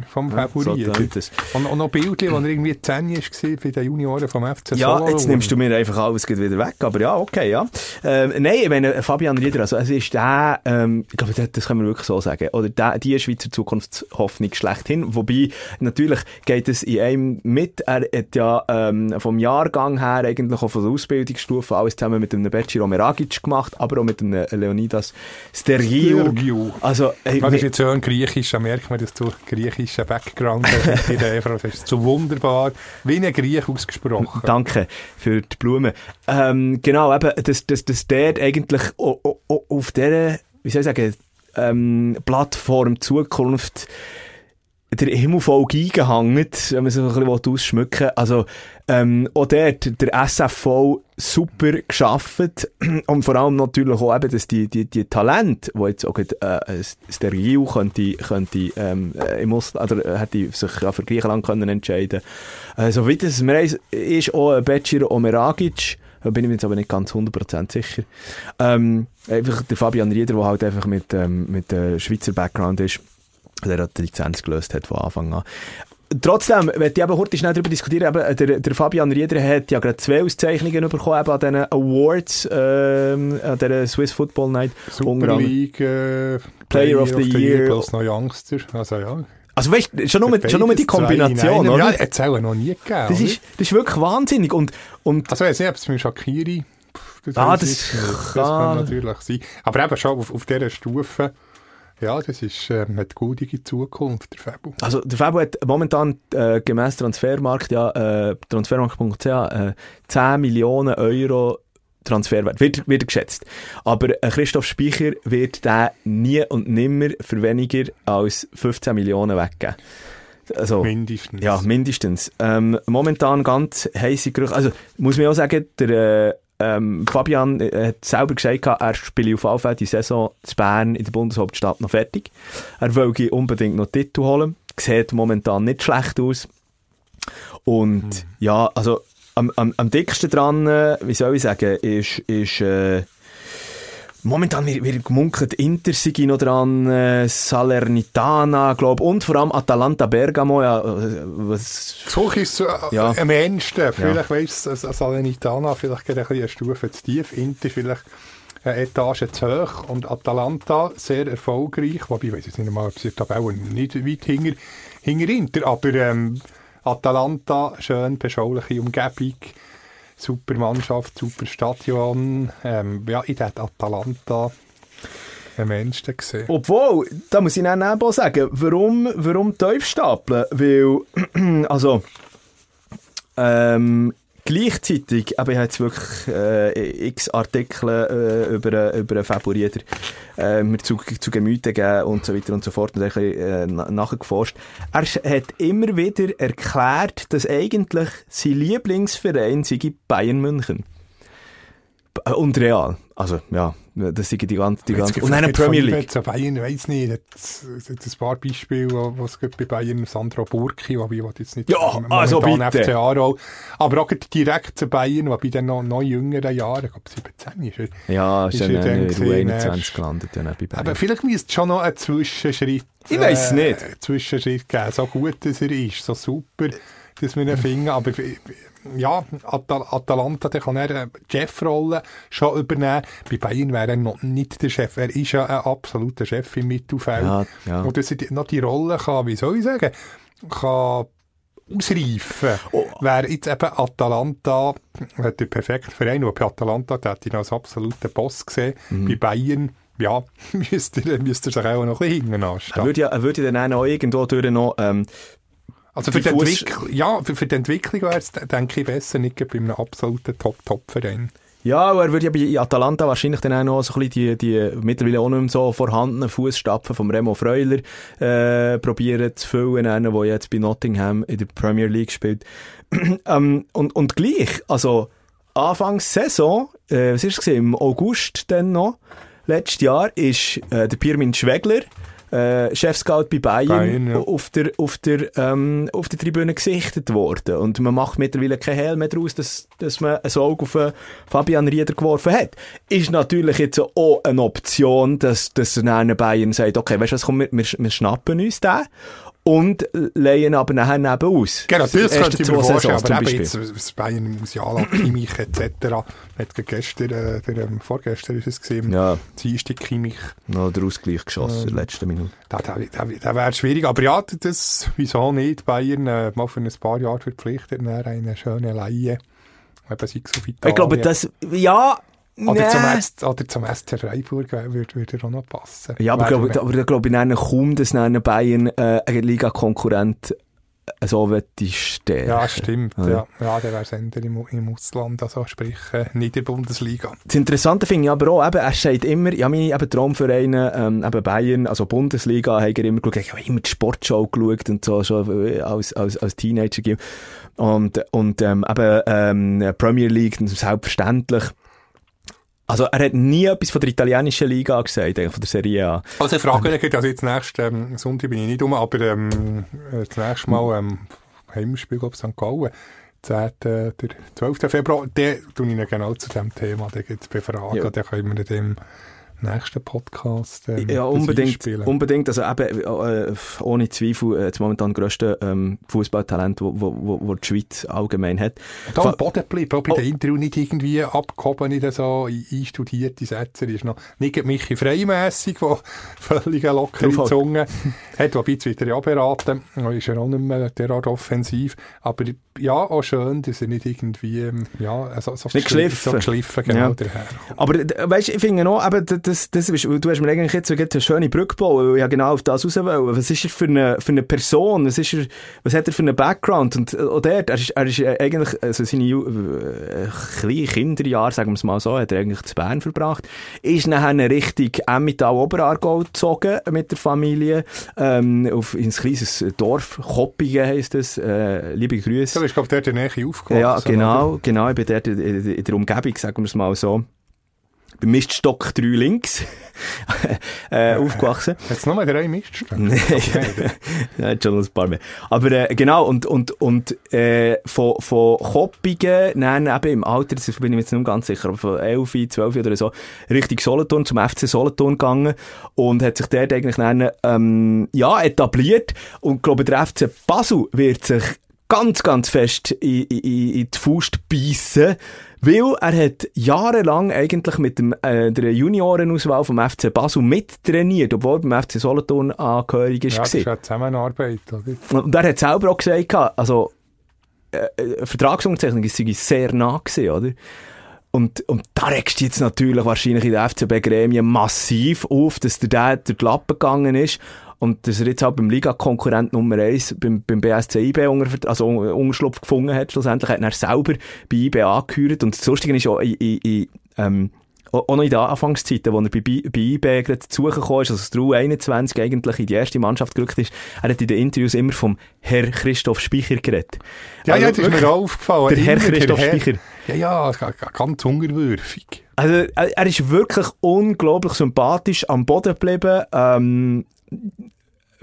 vom so Favorit. tönt es. und, und noch Bildchen, wo er irgendwie 10 war bei den Junioren vom FC Ja, Solothurn. jetzt nimmst du mir einfach alles wieder weg, aber ja, okay, ja. Ähm, nein, ich meine, Fabian Rieder, also es ist der, ähm, ich glaube, das, können wir wirklich so sagen, oder der, die Schweizer Zukunftshoffnung schlechthin, wobei, natürlich geht es in einem mit, er hat ja ähm, vom Jahrgang her eigentlich auch von der Ausbildungsstufe alles zusammen mit einem Beciro Meragic gemacht, aber auch mit einem Leonidas Stergiou. Stergiou. Also, hey, Das ist jetzt so ein Griechisch, da merkt man, dass du griechischen Background hast. mit Eva. Das ist so wunderbar, wie ein Griech ausgesprochen. Danke für die Blumen. Ähm, genau, eben, dass, dass, dass der eigentlich auf dieser, wie soll ich sagen, ähm, Plattform Zukunft der Himmel voll eingehangen, wenn man sich ein bisschen ausschmücken will. Also, ähm, auch dort, der SFV super geschafft. <clears throat> Und vor allem natürlich auch eben, dass die, die, die Talente, die jetzt auch gerade, äh, steril könnte, könnte, ähm, im Ausland, oder hätte sich ja für Griechenland können entscheiden. Äh, so wie das ist auch Becir Omeragic, da bin ich mir jetzt aber nicht ganz 100% sicher. Ähm, einfach der Fabian Rieder, der halt einfach mit, ähm, mit äh, Schweizer Background ist, der hat die Lizenz gelöst hat von Anfang an. Trotzdem, wenn ich eben heute schnell darüber diskutieren, eben, der, der Fabian Rieder hat ja gerade zwei Auszeichnungen bekommen, eben an diesen Awards, ähm, an dieser Swiss Football Night. Super League, äh, Player, of the, of the Year. Year plus noch Youngster, also ja. Also weißt du, schon nur, schon nur die Kombination, oder? Ja, hat es auch noch nie gegeben, das ist, das ist wirklich wahnsinnig und... und also ich weiß mit Shakiri... Das ah, das, das kann natürlich sein. Aber eben schon auf, auf dieser Stufe... Ja, das ist, äh, hat gute Zukunft, der Fabu. Also, der Fabu hat momentan äh, gemäß Transfermarkt, ja, äh, transfermarkt.ch, äh, 10 Millionen Euro Transferwert, wird, wird geschätzt. Aber äh, Christoph Speicher wird den nie und nimmer für weniger als 15 Millionen weggeben. Also, mindestens. Ja, mindestens. Ähm, momentan ganz heisse Gerüchte. Also, muss man auch sagen, der, äh, ähm, Fabian äh, hat selber gesagt, er spiele auf alle die Saison zu Bern in der Bundeshauptstadt noch fertig. Er will unbedingt noch Titel holen. Sieht momentan nicht schlecht aus. Und hm. ja, also am, am, am dicksten dran, äh, wie soll ich sagen, ist, ist äh, Momentan wird, wird gemunkelt, Inter sei noch dran, äh, Salernitana, glaube und vor allem Atalanta Bergamo. Ja, äh, was, so ist es äh, ja. am ehesten. Vielleicht ja. du, Salernitana vielleicht ein bisschen eine Stufe zu tief, Inter vielleicht eine Etage zu hoch und Atalanta sehr erfolgreich. Wobei, ich weiß jetzt nicht mal, ob sie Tabelle nicht weit hinter, hinter Inter, aber ähm, Atalanta, schön beschauliche Umgebung super Mannschaft, super Stadion. Ähm, ja, ich hätte Atalanta am ehesten gesehen. Obwohl, da muss ich dann auch sagen, warum, warum tief stapeln? Weil, <clears throat> also, ähm, Gleichzeitig, aber ich habe jetzt wirklich äh, x Artikel äh, über, über einen Favoriter äh, mir zu, zu Gemüte gegeben und so weiter und so fort und ein bisschen äh, nachgeforscht. Er hat immer wieder erklärt, dass eigentlich sein Lieblingsverein sei Bayern München. Äh, und Real. Also, ja, das sind die ganze, die ganze, und eine Premier League. Zu Bayern, weiss nicht, es gibt ein paar Beispiele, was es bei Bayern, Sandro Burki, wobei ich jetzt nicht, ja, also bitte. FCA Roll, aber auch direkt zu Bayern, wobei dann noch, noch jüngeren Jahren, ich glaube 17 ist er. Ja, ist, ist er dann in 21 gelandet, ja, bei Bayern. Aber vielleicht müsste es schon noch einen Zwischenschritt, ich weiss äh, nicht. Zwischenschritt geben, so gut dass er ist, so super, dass wir ihn finden, aber ja, Atal Atalanta, der kann er eine Chefrolle schon übernehmen. Bei Bayern wäre er noch nicht der Chef. Er ist ja ein absoluter Chef im Mittelfeld. Ja, ja. Und dass er noch die Rolle kann, wie soll ich sagen, kann ausreifen. Oh. Wäre jetzt eben Atalanta, der perfekte Verein, und bei Atalanta der hätte ich als absoluten Boss gesehen. Mhm. Bei Bayern, ja, <laughs> müsste er, müsste er sich auch noch ein bisschen hinten anstehen. Er würde ja, er würde dann auch irgendwo durch noch, ähm, also für die, Entwicklung, ja, für, für die Entwicklung wäre es, denke ich, besser nicht bei einem absoluten Top-Top-Verein. Ja, er würde ja bei Atalanta wahrscheinlich dann auch noch so ein bisschen die, die mittlerweile auch nicht mehr so vorhandenen Fußstapfen vom Remo Freuler äh, probieren zu füllen, der jetzt bei Nottingham in der Premier League spielt. <clears throat> ähm, und, und gleich, also Anfangs Saison, äh, was ist es im August dann noch, letztes Jahr, ist äh, der Pirmin Schwegler äh, Chefscout bei Bayern, Bayern ja. auf, der, auf, der, ähm, auf der Tribüne gesichtet worden. Und man macht mittlerweile kein Hehl mehr daraus, dass, dass man ein Auge auf äh, Fabian Rieder geworfen hat. Ist natürlich jetzt auch eine Option, dass, dass einer Bayern sagt, okay, weißt du was, komm, wir, wir, wir schnappen uns den und leihen aber nachher neben aus. Genau, das könnte ich mir vorstellen, aber eben jetzt, das Bayern Musiala, Kimmich etc. Hat gestern, äh, der, ähm, vorgestern ist es gesehen, ja. Dienstag Kimmich. Noch der Ausgleich geschossen ähm, in der letzten Minute. Da, da, da, da wäre schwierig, aber ja, das, wieso nicht, Bayern äh, mal für ein paar Jahre verpflichtet, eine schöne Laie. Eben, sei es auf Italien. Ich glaube, das, ja, oder, zum, S oder zum SC Freiburg würde, würde auch noch passen. Ja, aber, glaub, aber ich glaube ich kaum, dass Bayern äh, ein Liga-Konkurrent so möchtest Ja, stimmt. Ja, ja, ja der wäre Sender im, im Ausland, also sprich äh, nicht in der Bundesliga. Das Interessante finde ich aber auch, eben, er sagt immer, ja, meine eben Traumvereine, ähm, eben Bayern, also Bundesliga, haben er immer geschaut, ich habe immer die Sportschau geschaut und so, schon äh, als, als, als Teenager. Und, und ähm, eben ähm, Premier League, selbstverständlich. Also er hat nie etwas von der italienischen Liga gesagt, eigentlich von der Serie A. Also Frage ähm, also jetzt nächsten ähm, Sonntag bin ich nicht um, aber ähm, äh, das nächste Mal ähm, Heimspiel, glaube ich, St. Gallen, 10, äh, der 12. Februar, der tue ich genau zu dem Thema, der gibt es befragen, ja. den können wir dem nächsten Podcast ähm, Ja, unbedingt. Unbedingt. Also eben, äh, ohne Zweifel, äh, das momentan grösste ähm, Fußballtalent, wo, wo, wo, wo die Schweiz allgemein hat. Da am Boden bleibt, auch bei oh. den Interview nicht irgendwie abgehoben, nicht so einstudierte Sätze. ist noch nicht Michi Freimässig, der <laughs> völlig lockere Zunge hat, wobei jetzt wieder ja beraten, ist er auch nicht mehr derart offensiv. Aber ja, auch schön, dass er nicht irgendwie, ähm, ja, so, so, nicht geschliffen. so geschliffen, genau, ja. daher. Aber, weißt, ich finde auch, eben, das, das ist, du hast mir eigentlich jetzt eine schöne Brücke gebaut, weil ich ja genau auf das raus will. Was ist er für eine, für eine Person? Was ist er, was hat er für einen Background? Und, auch dort, er ist, er ist eigentlich, also seine, äh, kleinen Kinderjahre, sagen wir es mal so, hat er eigentlich zu Bern verbracht. Ist nachher richtig Emmental Oberargau gezogen mit der Familie, ähm, auf, ins kleines Dorf, Koppingen heisst es, äh, liebe Grüße. Du bist, glaube ich, dort in der Nähe aufgewachsen. Ja, genau, oder? genau, ich bin dort in, in der Umgebung, sagen wir es mal so beim Miststock 3 links <laughs> äh, aufgewachsen. <laughs> Jetzt nochmal drei Miststöcke? Nein, ja, schon ein paar mehr. Aber äh, genau, und, und, und äh, von, von Koppingen, nein, eben im Alter, das bin ich mir jetzt nicht ganz sicher, aber von 11, 12 oder so, Richtung Solothurn, zum FC Solothurn gegangen und hat sich dort eigentlich dann, ähm, ja, etabliert und ich glaube, der FC Basel wird sich ganz, ganz fest in, in, in die Faust beißen, weil er hat jahrelang eigentlich mit dem, äh, der Juniorenauswahl vom FC Basel mittrainiert, obwohl er beim FC Solothurn angehörig ist. Ja, das ist eine Zusammenarbeit, oder? Und er hat selber auch gesagt, also, äh, äh Vertragsunterzeichnung sei sehr nah gewesen, oder? Und, und da regst du jetzt natürlich wahrscheinlich in der FCB-Gremie massiv auf, dass der da durch die Lappen gegangen ist. Und dass er jetzt auch beim Liga-Konkurrent Nummer 1 beim, beim BSC IB unter, also Unterschlupf gefunden hat, schlussendlich hat er selber bei IB angehört. Und das Lustige ist auch in, in, in ähm, auch noch in den Anfangszeiten, wo er bei, bei IB gerade zugekommen ist, also das True 21 eigentlich in die erste Mannschaft gerückt ist, er hat in den Interviews immer vom Herr Christoph Speicher geredet. Ja, also, ja, das ist mir aufgefallen. Der Herr Christoph der Herr, Speicher. Ja, ja, ganz hungerwürfig. Also, er ist wirklich unglaublich sympathisch am Boden geblieben. Ähm,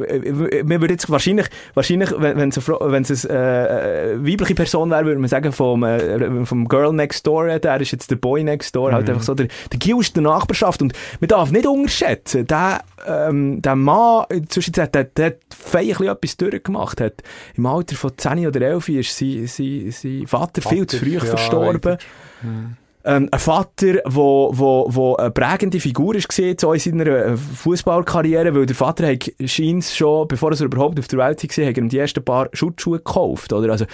mir würde jetzt wahrscheinlich, wahrscheinlich wenn es wenn es eine äh, weibliche Person wäre, würde man sagen, vom, äh, vom Girl Next Door, der ist jetzt der Boy Next Door, halt mhm. halt einfach so der, der Gil aus der Nachbarschaft und man darf nicht unterschätzen, der, ähm, der Mann, zwischenzeit, der, der hat fein etwas durchgemacht, hat im Alter von 10 oder 11 ist sein, sein, sein Vater, Vater viel zu früh ja, verstorben. Mhm ähm, ein Vater, wo, wo, wo eine prägende Figur gesehen, so in seiner äh, Fußballkarriere, weil der Vater hat scheint schon, bevor er überhaupt auf der Welt war, hat er ihm die ersten paar Schutzschuhe gekauft, oder? Also,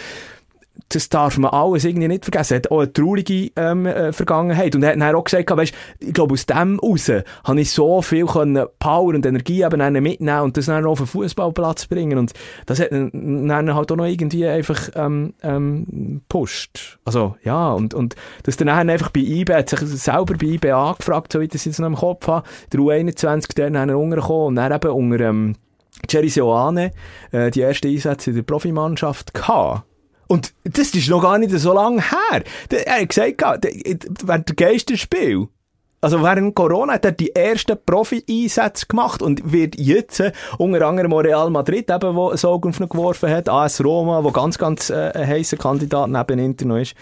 das darf man alles irgendwie nicht vergessen. Er hat auch eine traurige ähm, äh, Vergangenheit. Und er hat dann auch gesagt, weißt, ich glaube, aus dem raus habe ich so viel Power und Energie eben mitnehmen und das dann auf den Fußballplatz bringen. Und das hat dann halt auch noch irgendwie einfach ähm, ähm, pusht. Also, ja, und, und das dann einfach bei IB, hat sich selber bei IB angefragt, so wie das jetzt noch im Kopf habe, der U21, der dann untergekommen und dann eben unter ähm, Jerry Seoane äh, die ersten Einsätze in der Profimannschaft gehabt. Und das ist noch gar nicht so lange her. Er hat gesagt, während der Geisterspiel, also während Corona hat er die ersten Profi-Einsätze gemacht und wird jetzt äh, unter anderem Real Madrid, eben, wo so auf ihn geworfen hat, AS Roma, wo ganz, ganz äh, ein heißer Kandidat neben Inter noch ist.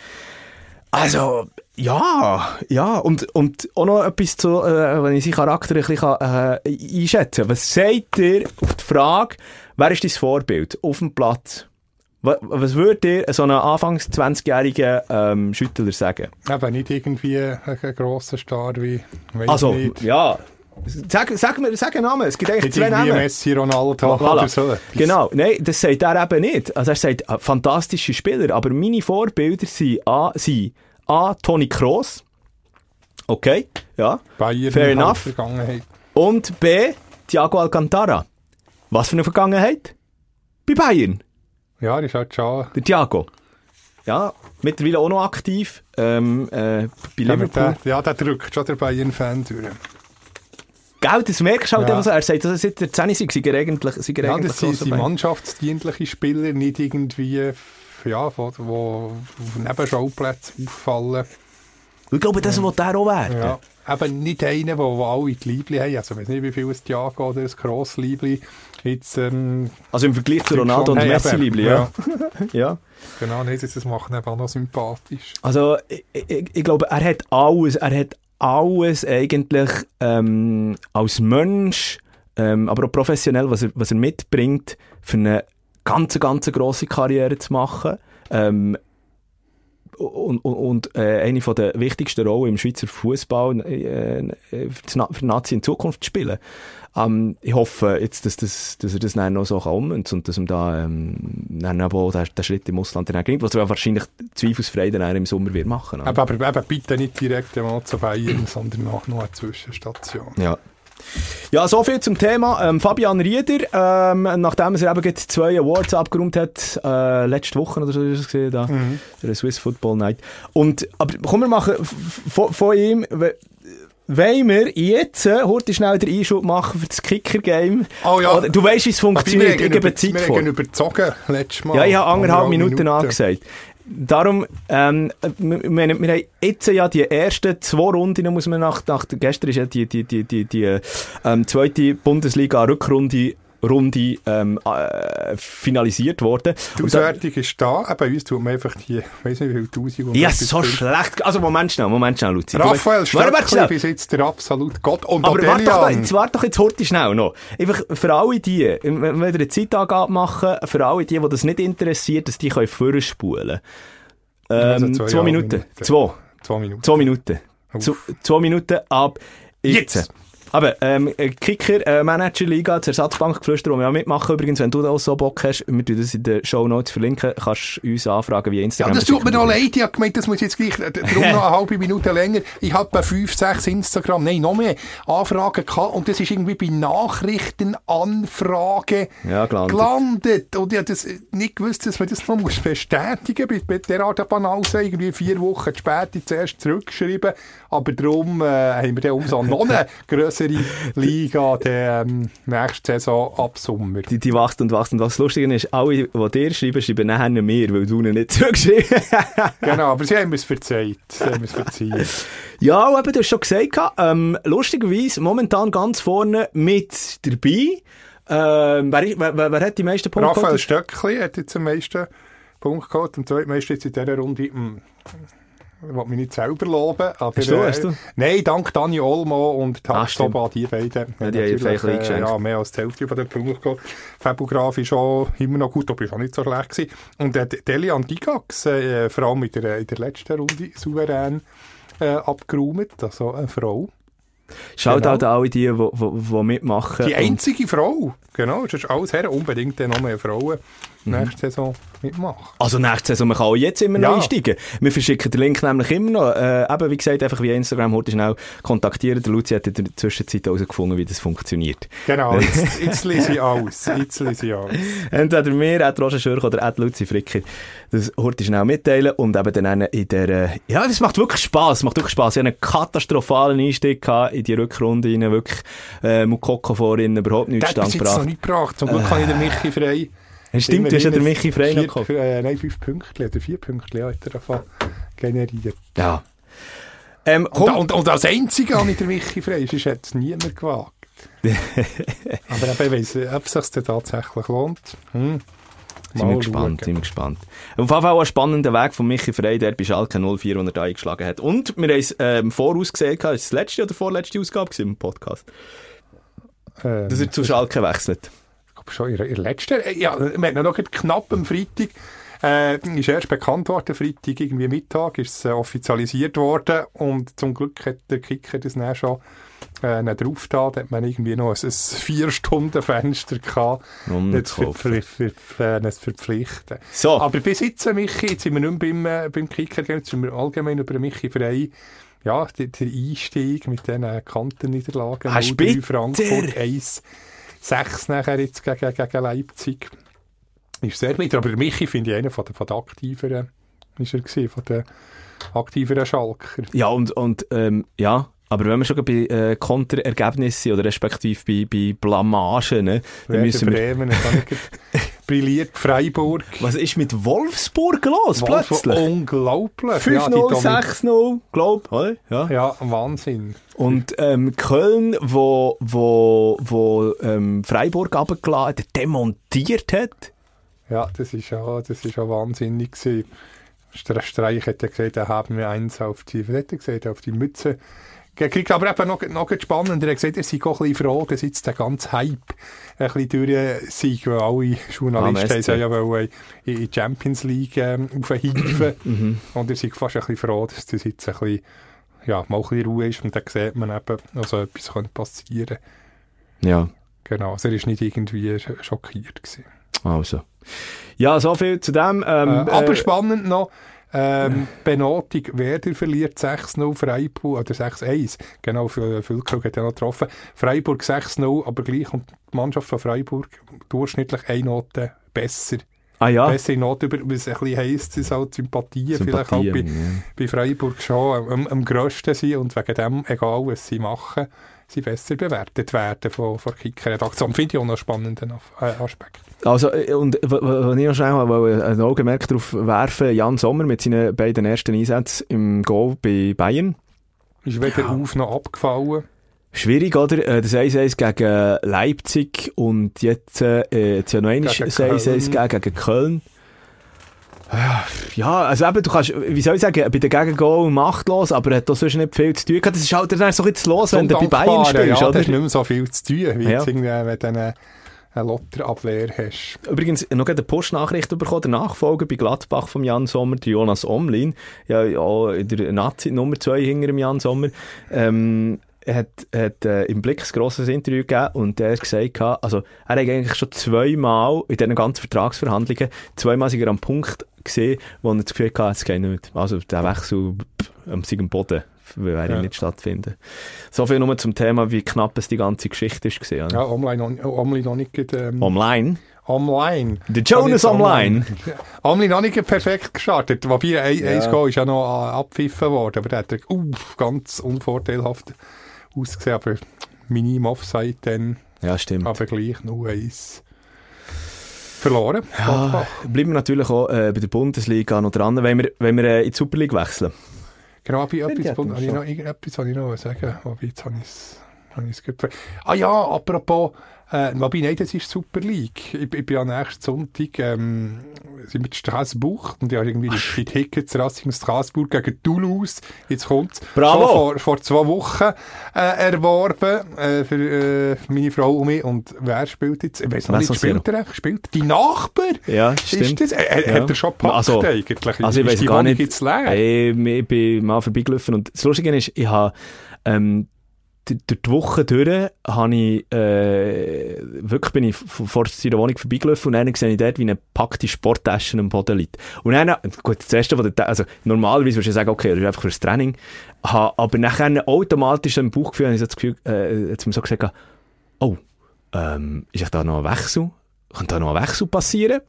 Also, ja, ja, und, und auch noch etwas zu, äh, wenn ich seinen Charakter ein bisschen äh, einschätzen kann. Was sagt ihr auf die Frage, wer ist dein Vorbild auf dem Platz? Was würde dir so einen anfangs 20-jährigen ähm, Schüttler sagen? Eben nicht irgendwie ein, grosser Star wie, Also, nicht. ja. Sag, sag mir, sag einen Namen. Es gibt eigentlich nicht zwei Namen. Messi, Ronaldo voilà. oder so. Genau. Nein, das sagt er eben nicht. Also er sagt, äh, fantastische Spieler. Aber meine Vorbilder sind A, sind A Toni Kroos. Okay, ja. Bayern Fair enough. Und B, Thiago Alcantara. Was für eine Vergangenheit? Bei Bayern. Ja, das ist halt schon... Der Thiago. Ja, mittlerweile auch noch aktiv. Ähm, äh, bei Ja, der, ja, der drückt schon der Bayern-Fan durch. Gell, das merkst du halt Ja. einfach so. Er sagt, dass er seit der 10 sei, sei er eigentlich, sei er Ja, eigentlich das sind, sind mannschaftsdienliche Spieler, nicht irgendwie ja, die auf Nebenschauplätzen auffallen. Ich glaube, das will er auch werden. Ja. Eben nicht einer, der alle die Liebli haben. Also, ich weiß nicht, wie viel ein Thiago oder ein Gross-Liebli jetzt... Ähm, Also im Vergleich zu Ronaldo und Hey, Messi, eben, Liebli, ja. ja. <laughs> Genau, nicht, das macht ihn eben auch noch sympathisch. Also, ich, ich, ich glaube, er hat alles, er hat alles eigentlich ähm, als Mensch, ähm, aber auch professionell, was er, was er mitbringt, für eine ganz, ganz grosse Karriere zu machen. Ähm, und, und, und äh, eine von der wichtigsten Rollen im Schweizer Fußball äh, für die Nazi in Zukunft zu spielen. Ähm, ich hoffe jetzt, dass, das, dass er das dann noch so kann und dass ihm da ähm, dann aber auch den, den Schritt im Ausland dann gelingt, was er wahrscheinlich zweifelsfrei dann im Sommer wird machen. oder? Aber, aber eben bitte nicht direkt einmal zu Bayern, sondern noch, noch eine Zwischenstation. Ja. Ja, so viel zum Thema. Ähm, Fabian Rieder, ähm, nachdem er eben zwei Awards abgeräumt hat, äh, letzte Woche oder so ist es gesehen, da, der Swiss Football Night. Und, aber komm, wir machen von, ihm, wollen wir jetzt äh, heute schnell den Einschub machen für das Kicker-Game? Oh ja. Du weißt, wie es funktioniert, ich wir gebe Zeit wir vor. haben überzogen letztes Mal. Ja, ich habe anderthalb Minuten, Minuten angesagt. Darum, ähm, wir, wir, haben jetzt ja die ersten zwei Runden, muss man nach, nach gestern ist ja die, die, die, die, die ähm, zweite Bundesliga-Rückrunde Runde, ähm, äh, finalisiert worden. Die da- Auswertung ist da. Bei uns tut man einfach die, weiß nicht wie viele Tausend ja, so Punkte. schlecht. Also, Moment schnell, Moment schnell, Luzi. Raphael Stöckli bis jetzt der absolute Gott. Und Aber warte doch, jetzt warte doch jetzt heute schnell noch. Einfach für alle die, wenn wir eine Zeitangabe machen, für alle die, die das nicht interessiert, dass die können vorspulen. Ähm, Also zwei, zwei Minuten. Minuten. Zwei. Zwei Minuten. Zwei Minuten. Zu, zwei Minuten ab jetzt. Jetzt. Aber ähm, äh, Kicker, äh, Manager Liga, das Ersatzbankgeflüster, wo wir auch mitmachen übrigens, wenn du da auch so Bock hast, wir tun das in den Show Notes verlinken, kannst du uns anfragen wie Ja, Instagram. das tut mir noch leid. Ich habe gemeint, das muss jetzt gleich, äh, darum noch eine halbe Minute länger. Ich habe bei fünf, sechs Instagram, nein, noch mehr Anfragen gehabt und das ist irgendwie bei Nachrichtenanfrage Ja, gelandet. gelandet. Und ich habe das äh, nicht gewusst, dass man das noch muss bestätigen muss. Bei derart Banause irgendwie vier Wochen später zuerst zurückgeschrieben. Aber darum äh, haben wir dann umso noch eine <laughs> grössere Liga der ähm, nächste Saison ab Sommer. die, die wächst und wächst. Und was lustig ist, alle, die dir schreiben, schreiben nachher mir, weil du ihnen nicht zurückgeschrieben <laughs> Genau, aber sie haben es verzeiht. Sie haben es verzeiht. Ja, eben, du hast schon gesagt, gehabt, ähm, lustigerweise momentan ganz vorne mit dabei. Ähm, wer, ist- wer, wer, hat die meisten Punkte? Raphael? Stöckli hat jetzt am meisten Punkt geholt. Am zweitmeisten jetzt in dieser Runde. Hm, ich will mich nicht selber loben. Aber, Hast du, äh, hast du? Nein, dank Dani Olmo und Ah, Taxoba, die beiden. Ja, die haben vielleicht eingeschenkt. ja, mehr als die Hälfte von den Punkten geholt. Fabograf ist auch immer noch gut, aber ist auch nicht so schlecht gewesen. Und äh, Delian Digax, äh, vor allem in der, in der letzten Runde souverän äh, abgeräumt. Also eine Frau. Schaut Genau. halt alle die, die, mitmachen. Die einzige Frau. Genau, das ist alles her. Unbedingt noch mehr Frauen Mhm. nächste Saison mitmachen. Also nächste Saison, man kann auch jetzt immer noch Ja. einsteigen. Wir verschicken den Link nämlich immer noch. Äh, eben, wie gesagt, einfach via Instagram heute schnell kontaktieren. Der Luzi hat in der Zwischenzeit herausgefunden, wie das funktioniert. Genau, <laughs> jetzt, jetzt lese ich alles. Jetzt lese ich alles. Entweder mir, at Roger Schürch oder at Luzi Fricker. Das heute schnell mitteilen und eben dann in der, äh, ja, das macht wirklich Spass, macht wirklich Spass. Ich hatte einen katastrophalen Einstieg gehabt in die Rückrunde rein, wirklich, äh, Mukoko vorhin überhaupt nichts Der hat bis stand jetzt noch gebracht. nicht gebracht. Zum Glück habe ich den Michi frei. Ja, Stimmt, du hast ja den Michi frei noch vier, äh, Nein, fünf Punkte oder vier Punkte hat er davon generiert. Ja. Ähm, Und, und, und als einziger habe ich den Michi frei, hätte es niemand gewagt. <laughs> Aber eben, ich weiss, ob es sich tatsächlich lohnt. Hm. Sind wir gespannt, schauen. sind wir gespannt. Auf jeden Fall ein spannender Weg von Michi Frey, der bei Schalke 04, den er da eingeschlagen hat. Und wir haben es ähm, vorausgesehen, gehabt, ist das letzte oder vorletzte Ausgabe im Podcast, Ähm, dass er zu Schalke wechselt. Glaube schon in der letzten. äh, Ja, wir hatten noch knapp am Freitag. Äh, ist erst bekannt worden, Freitag irgendwie Mittag ist es äh, offizialisiert worden und zum Glück hat der Kicker das dann schon äh, nicht drauf da, da hat man irgendwie noch ein, ein vier Stunden Fenster gehabt, Um jetzt zu für, kaufen. für, für, für, für verpflichten. So. Aber bis jetzt, äh, Michi, jetzt sind wir nicht mehr beim, äh, beim Kicker, jetzt sind wir allgemein über Michi frei. Ja, der, der Einstieg mit diesen Kantenniederlagen. 0-3 bitter. Frankfurt 1, 6 nachher jetzt gegen, gegen Leipzig. ist sehr bitter. Aber Michi finde ich einer von der, von der aktiveren, ist er gewesen, von der aktiveren Schalker. Ja, und, und ähm, ja, aber wenn wir schon bei äh, Konterergebnissen oder respektive bei, bei Blamagen, ne, dann Werder müssen wir... Bremen, <laughs> brilliert, Freiburg. Was ist mit Wolfsburg los Wolfsburg, plötzlich? Unglaublich. Ja, die 5-0, Domin- 6-0, glaub, oder? Ja. Ja, Wahnsinn. Und ähm, Köln, wo, wo, wo ähm, Freiburg runtergeladen, demontiert hat. Ja, das ist ja, das ist ja wahnsinnig gewesen. Stre- Streich hat ja gesagt, da haben wir eins auf die, hat gesagt, auf die Mütze gekriegt. Aber eben noch, noch spannend, er hat gesagt, er sei auch ein bisschen froh, dass jetzt der ganze Hype ein bisschen durch sei, weil alle Journalisten haben ja wollen in die Champions League ähm, aufheifen. <clears throat> Mhm. Und er sei fast ein bisschen froh, dass das jetzt ein bisschen, ja, mal ein bisschen Ruhe ist und dann sieht man eben, also etwas könnte passieren. Ja, Genau, also er ist nicht irgendwie sch- schockiert gewesen. also. Ja, so viel zu dem. Ähm, Äh, aber äh, spannend noch, ähm, Benotung, Werder verliert 6-0, Freiburg, oder 6-1, genau, Fü- Füllkrug hat ja noch getroffen, Freiburg 6-0, aber gleich und die Mannschaft von Freiburg durchschnittlich eine Note besser. ah ja, Bessere Note, über, was ein bisschen heisst, ist halt Sympathien, vielleicht auch bei, Sympathien, bei Freiburg schon am, am grössten sind und wegen dem, egal was sie machen, sie besser bewertet werden von, von Kicker-Redaktion. Finde ich auch noch einen spannenden äh, Aspekt. Also, äh, und wenn ich noch schnell mal wollte ein Augenmerk darauf werfen, Jan Sommer mit seinen beiden ersten Einsätzen im Goal bei Bayern. Ist weder auf noch abgefallen. Schwierig, oder? Äh, Das 1-1 gegen Leipzig und jetzt, äh, jetzt ja noch einmal Gegen das 1-1 Köln. gegen, gegen Köln. Ja, Ja, also eben, du kannst, wie soll ich sagen, bei den Gegengol machtlos, aber er hat da sonst nicht viel zu tun gehabt. Das ist halt dann so ein bisschen los, wenn du bei Bayern spielst, ja, oder? Da ist nicht mehr so viel zu tun, wie Ja. jetzt irgendwie, wenn du eine, eine Lotterabwehr hast. Übrigens, noch eine Postnachricht bekommen, der Nachfolger bei Gladbach vom Jan Sommer, der Jonas Omlin, ja, ja in der Nazi Nummer 2 hinter dem Jan Sommer, ähm, hat, hat äh, im Blick ein grosses Interview gegeben und er hat gesagt, also er hat eigentlich schon zweimal in diesen ganzen Vertragsverhandlungen, zweimal sind er am Punkt gesehen, wo er das Gefühl hatte, es geht nicht. Also der Wechsel pff, am Sieg Boden er Ja. nicht stattfinden. So viel nur zum Thema, wie knapp es die ganze Geschichte ist gesehen. Ja, online, noch- online noch nicht, ähm, Online. online. Der Jonas online. <laughs> Online noch nicht perfekt gestartet. Wobei, ein, Ja. ein Goal ist ja noch äh, abgepfiffen worden, aber der hat uff, ganz unvorteilhaft ausgesehen, aber minim Offside dann, Ja, stimmt. aber gleich nur eins verloren. Ja, bleiben wir natürlich auch äh, bei der Bundesliga noch dran, wenn wir, wenn wir äh, in die Super League wechseln. Genau, aber ich, etwas, habe ich noch, irgendetwas habe ich noch sagen. Wobei, jetzt habe ich es habe Ah ja, apropos, äh, wobei, nein, das ist Super League. Ich, ich bin ja nächsten Sonntag, ähm, sind in Straßburg und ich habe irgendwie die, die Tickets Racing Straßburg gegen Toulouse, jetzt kommt's, Bravo! vor, vor zwei Wochen äh, erworben äh, für, äh, meine Frau und mich. Und wer spielt jetzt? Ich weiß noch nicht, spielt er? Spielt die Nachbar? Ja, Ist stimmt. das? Er, er Ja. Hat er schon gepackt Also- eigentlich? Also ich Ist weiß gar Wohnung nicht. jetzt leer? Ähm, ich bin mal vorbeigelaufen und das Lustige ist, ich habe ähm, durch die Woche durch habe ich äh, wirklich bin ich vor seiner Wohnung vorbeigelaufen und dann sehe ich dort, wie eine packte Sporttasche am Boden liegt. Und dann, gut, das erste, was also normalerweise würdest du sagen, okay, das ist einfach fürs Training, aber nachher automatisch im Bauchgefühl, habe ich so das Gefühl, äh, jetzt mir so gesagt, oh, ähm, ist da noch ein Wechsel? Kann da noch ein Wechsel passieren?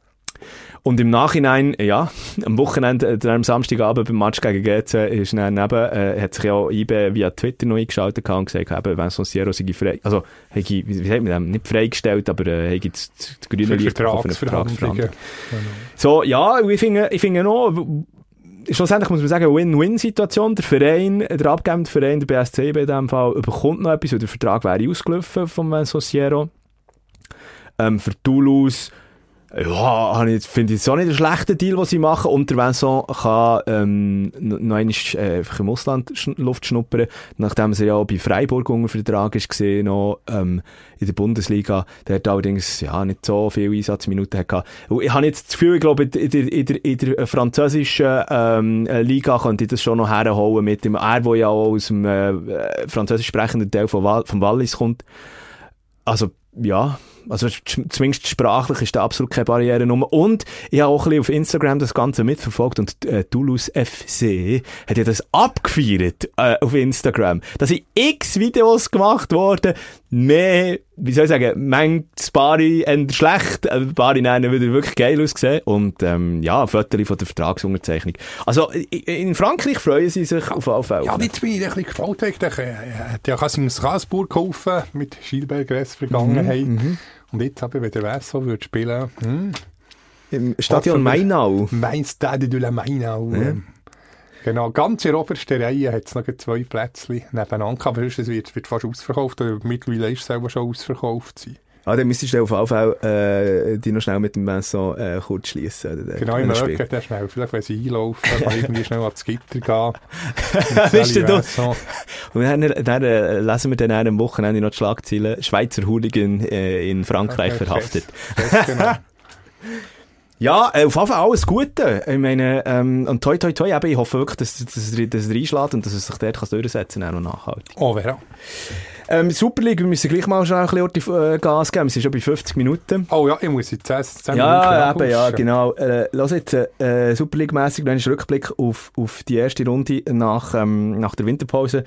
Und im Nachhinein, ja, <laughs> am Wochenende, äh, am Samstagabend beim Match gegen GC, ist dann neben, äh, hat sich ja auch IB via Twitter noch eingeschaltet und gesagt, eben, Vincent Sierra sei frei, also, hätte, wie sagt man das, nicht freigestellt, aber, äh, hätte das, das grüne Licht bekommen für eine Vertragsverhandlungen. So, ja, ich finde, ich finde noch, schlussendlich muss man sagen, Win-Win-Situation. Der Verein, der abgebende Verein, der BSCB in dem Fall, bekommt noch etwas, weil der Vertrag wäre ausgelaufen vom Vincent Sierra. Ähm, für Toulouse, ja, finde ich es auch nicht einen schlechten Deal, was sie machen. Und der Vincent kann ähm, noch einmal äh, einfach im Ausland Luft schnuppern, nachdem er ja auch bei Freiburg unter Vertrag ist gesehen, noch ähm, in der Bundesliga. Der hat allerdings ja, nicht so viele Einsatzminuten gehabt. Und ich habe jetzt das Gefühl, ich glaube, in der, in der, in der französischen ähm, äh, Liga könnte ich das schon noch herholen mit dem, er, der ja auch aus dem äh, französisch sprechenden Teil von Wal vom Wallis kommt. Also, ja, also zumindest sprachlich ist da absolut keine Barriere rum. Und ich habe auch ein bisschen auf Instagram das Ganze mitverfolgt und äh, Toulouse FC hat ja das abgefeiert äh, auf Instagram. Da sind x Videos gemacht worden, mehr wie soll ich sagen, manches Bari schlecht, äh, Bari nennen wieder wirklich geil ausgesehen und ähm, ja, ein Foto von der Vertragsunterzeichnung. Also in Frankreich freuen sie sich auf alle Fälle. Ja, jetzt bin ich ein bisschen gespannt. wegen der- Er hat ja in Straßburg geholfen mit Schielbergres Vergangenheit. Mhm, Und jetzt aber, wenn der Wesso würde spielen, hm, Im Stadion Mainau. mein Stade de la Mainau. ähm, Genau, ganz in der obersten Reihe hat es noch zwei Plätzchen nebeneinander. Aber sonst, es wird, wird fast ausverkauft. Oder mittlerweile ist es selber schon ausverkauft. Sein. Ah, dann müsstest du auf alle Fälle äh, die noch schnell mit dem Messon äh, kurz schließen. Genau, ich merke das schnell. Vielleicht, wenn sie einlaufen, <laughs> kann irgendwie schnell ans Gitter gehen. <laughs> Du- So. Und dann, dann äh, lesen wir dann an einem Wochenende noch die Schlagzeilen. Schweizer Hooligan äh, in Frankreich verhaftet. Fest, genau. <laughs> Ja, äh, auf jeden Fall alles Gute. Ich meine, ähm, und toi toi toi, eben, ich hoffe wirklich, dass, dass, dass, dass er reinschlägt und dass er sich dort kann durchsetzen kann, auch noch nachhaltig. Oh, Vera. Ähm, Super League, wir müssen gleich mal schnell ein bisschen äh, Gas geben. Wir sind schon bei 50 Minuten. Oh ja, ich muss jetzt 10, 10 Ja, Minuten eben, ja, genau. Äh, lass jetzt, äh, Super League-mässig noch einen Rückblick auf, auf die erste Runde nach, ähm, nach der Winterpause.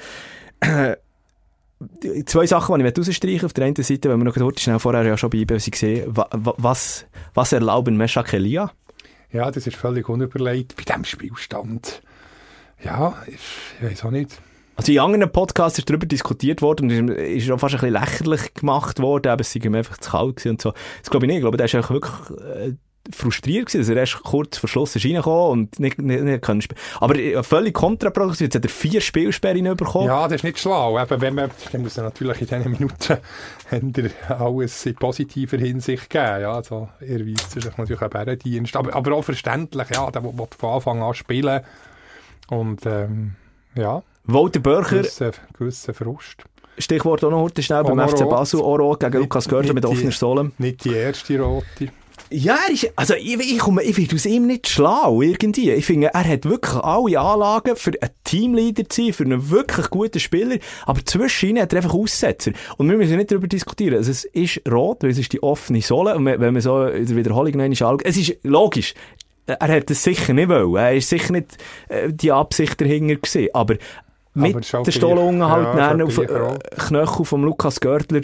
Die- Zwei Sachen, die ich rausstreichen möchte. Auf der einen Seite, wenn wir noch kurz schnell vorher ja schon bei IBE gesehen wa, wa, was, was erlauben Meshak Elia? Ja, das ist völlig unüberlegt bei diesem Spielstand. Ja, ich, ich weiß auch nicht. Also in anderen Podcasts ist darüber diskutiert worden und ist, ist auch fast ein bisschen lächerlich gemacht worden, aber es sei ihm einfach zu kalt gewesen und so. Das glaube ich nicht. Ich glaube, der ist einfach wirklich äh, frustriert gewesen, dass er erst kurz vor Schluss ist reingekommen und nicht, nicht, nicht können spielen. Aber äh, völlig kontraproduktiv. Jetzt hat er vier Spielsperren bekommen. Ja, das ist nicht schlau. Eben, wenn man, dann muss er natürlich in diesen Minuten <laughs> alles in positiver Hinsicht geben. Ja, also, er weist sich natürlich einen Bärendienst. Aber, aber auch verständlich, ja, der will von Anfang an spielen. Und, ähm, ja, Walter Börcher, gewisser, gewisser Frust. Stichwort auch noch heute schnell beim FC rot. Basel, auch rot gegen Nicht- Lukas nicht mit offener Sohle. Nicht die erste rote. Ja, er ist, also ich, ich, komme, ich finde aus ihm nicht schlau, irgendwie. Ich finde, er hat wirklich alle Anlagen für einen Teamleader zu sein, für einen wirklich guten Spieler, aber zwischen ihnen hat er einfach Aussetzer. Und wir müssen nicht darüber diskutieren. Also es ist rot, weil es ist die offene Sohle, und wenn man so in der Wiederholung noch einmal es ist logisch. Er hat es sicher nicht wollen. Er ist sicher nicht äh, die Absicht dahinter gewesen. Aber mit der gleich. Stolle halt Ja, auf äh. Knöchel vom Lukas Görtler,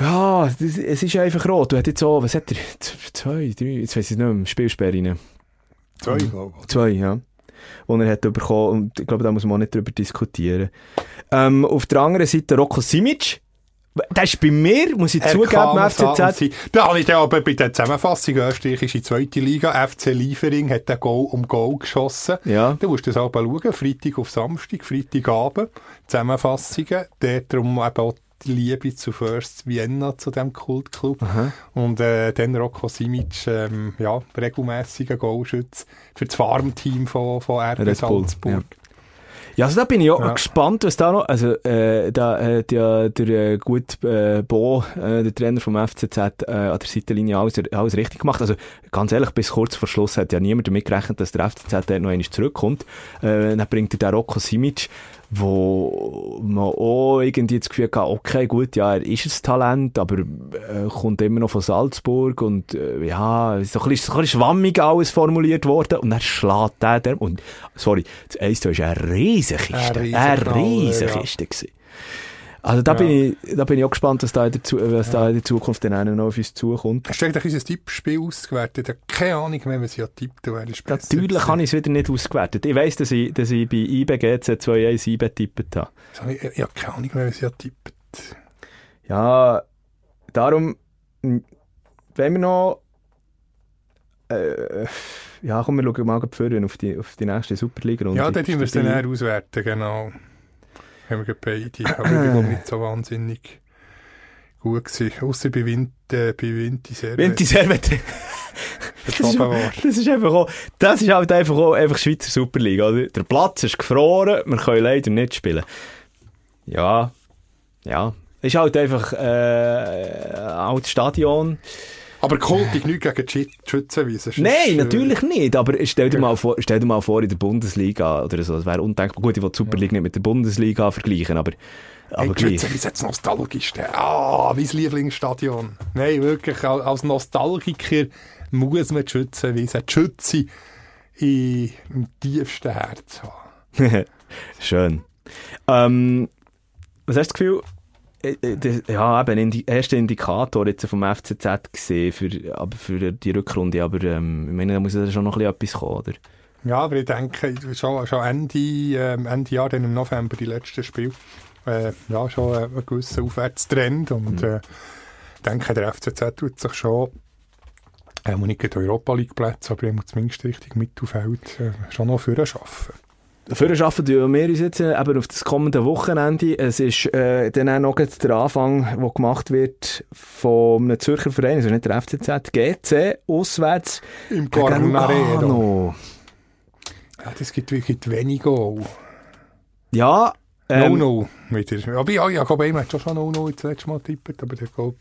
ja, das, es ist einfach rot. Du hast jetzt so, was hat er? Zwei, drei, jetzt weiss ich nicht mehr, Spielsperren. Zwei, glaube ich. Zwei, ja. Und er hat bekommen, und ich glaube, da muss man auch nicht drüber diskutieren. Ähm, auf der anderen Seite Rocco Simic. Der ist bei mir, muss ich Er zugeben, FCZ. Da habe ich dann aber bei der Zusammenfassung österreichische zweite Liga, FC Liefering, hat den Goal um Goal geschossen. Ja. Du musst das auch schauen, Freitag auf Samstag, Freitagabend, Zusammenfassungen, dort darum eben auch die Liebe zu First Vienna, zu dem Kultclub. Und äh, dann Rocco Simic, ähm, ja, regelmässiger Goalschütz für das Farmteam von, von RB Salzburg. ja. Ja, also da bin ich auch Ja. gespannt, was da noch, also, äh, da hat ja der äh, gut äh, Bo, äh, der Trainer vom FCZ, äh, an der Seitenlinie alles, alles richtig gemacht. Also, ganz ehrlich, bis kurz vor Schluss hat ja niemand damit gerechnet, dass der FCZ noch einmal zurückkommt. Äh, dann bringt er den Rocco Simic, wo man auch irgendwie das Gefühl hat, okay, gut, ja, er ist ein Talent, aber äh, kommt immer noch von Salzburg und äh, ja, so ein, bisschen, so ein bisschen schwammig alles formuliert worden und dann schlägt der, der und, sorry, das 1 ist eine Riesenkiste, Ein eine Riesenknaller, Riesenkiste gewesen. Also da, Ja. bin ich, da bin ich auch gespannt, was da in der, Zu was da in der Zukunft dann noch auf uns zukommt. Hast du eigentlich unser Tippspiel ausgewertet? Keine Ahnung mehr, was ich tippt wer ist besser Natürlich habe ich es wieder nicht ausgewertet. Ich weiss, dass ich, dass ich bei IBGC 217 getippt habe. Ich, ich habe keine Ahnung mehr, was ich tippt. Ja, darum, m, wenn wir noch, äh, ja, komm, wir schauen mal vorhin auf die, auf die nächste Superliga-Runde. Ja, dann tun wir es dann auswerten, genau. Haben wir beide. Aber ich glaube nicht so wahnsinnig gut gewesen. Außer bei Wind, äh, bei Vinti sehr. Wenn die Servet, verschoben <laughs> worden. das ist einfach auch, das ist halt einfach auch einfach Schweizer Superliga, oder? Der Platz ist gefroren, wir können leider nicht spielen. Ja, ja. Ist halt einfach, äh, altes Stadion. Aber kultig nichts gegen die Schü- Schützenwiese. Nein, natürlich nicht. Aber stell dir, mal vor, stell dir mal vor, in der Bundesliga oder so. Das wäre undenkbar. Gut, ich will die Superliga nicht mit der Bundesliga vergleichen, aber, Hey, aber gleich. Schützenwiese jetzt nostalgisch. Ah, mein Lieblingsstadion. Nein, wirklich, al- als Nostalgiker muss man die Schützenwiese, die Schütze im tiefsten Herz haben. <laughs> Schön. Ähm, was hast du das Gefühl, das- ja, eben, ein erster Indikator jetzt vom FCZ gesehen für, aber für die Rückrunde, aber ähm, ich meine, da muss ja schon noch ein bisschen etwas kommen, oder? Ja, aber ich denke, schon, schon Ende, ähm, Ende Jahr, dann im November, die letzten Spiele, äh, ja, schon äh, ein gewisser Aufwärtstrend und äh, ich denke, der FCZ tut sich schon, äh, nicht Europa League Plätze, aber er muss zumindest Richtung Mittelfeld äh, schon noch für schaffen. Dafür schaffen wir uns jetzt äh, eben auf das kommende Wochenende. Es ist äh, dann auch noch der Anfang, der gemacht wird von einem Zürcher Verein, also nicht der FCZ, GC, auswärts Im. Lugano. Ja, das gibt, gibt wenig Goal. Ja, ähm, No-No wieder. Aber ja, ja, ich glaube, ich hat schon No-No das letzte Mal getippt, aber der glaube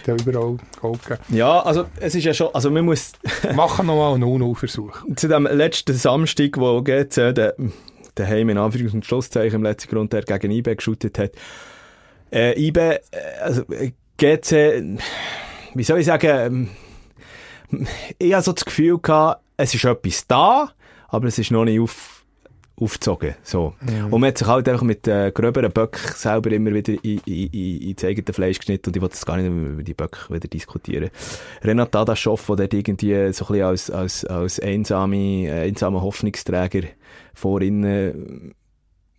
hat ja überall gegeben. ja, also es ist ja schon, also man muss <laughs> Machen nochmal einen No-No-Versuch. zu dem letzten Samstag, wo GC der, der Heim in Anführungs- und Schlusszeichen im letzten Grund der gegen IB geschootet hat. Äh, IB, äh, also GC, wie soll ich sagen, ähm, ich habe so das Gefühl gehabt, es ist etwas da, aber es ist noch nicht auf, aufgezogen. So. Und man hat sich halt einfach mit äh, gröberen Böcken selber immer wieder in, in, in, ins eigene Fleisch geschnitten und ich wollte das gar nicht mehr über die Böcke wieder diskutieren. Renat Dadaschow, der dort irgendwie so ein bisschen als, als, als einsame, äh, einsamer Hoffnungsträger vor innen,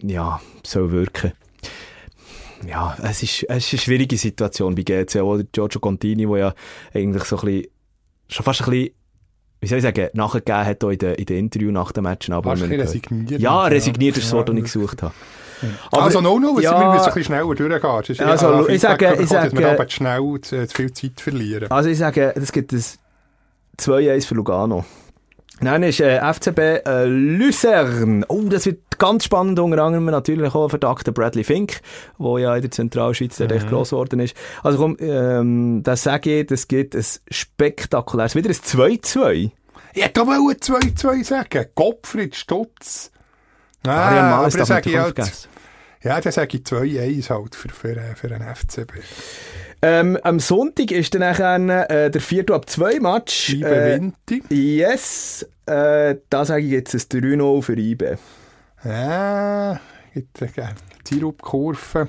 ja, soll wirken. Ja, es ist, es ist eine schwierige Situation bei GC, oder Giorgio Contini, der ja eigentlich so ein bisschen, schon fast ein bisschen, wie soll ich sagen, nachgegeben hat auch in den, in den Interview nach dem Match. Aber bisschen resigniert. Ja, resigniert ist das Wort, das ich gesucht habe. also No-No, ja, wir müssen ein bisschen schneller durchgehen. Sonst- Also, ich sage- ich sage- wir aber schnell zu, zu viel Zeit verlieren. Also ich sage, es gibt ein 2-1 für Lugano. Nein, ist äh, FCB äh, Luzern. Oh, das wird ganz spannend. Unter anderem natürlich auch verdackter Bradley Fink, der ja in der Zentralschweiz mhm. recht gross geworden ist. Also komm, ähm, das sage ich, das gibt ein spektakuläres, wieder ein 2-2. Ich hätte auch 2-2 sagen. Gottfried Stutz. Ah, Arian darf man sage ich halt, ja, dann sage ich 2-1 halt für, für, äh, für einen FCB. Ähm, am Sonntag ist dann nachher, äh, der 4. ab 2 Match. Ibe Äh, Winti. yes, äh, da sage ich jetzt ein 3-0 für IBE. Ja, gibt eine Zirupkurve.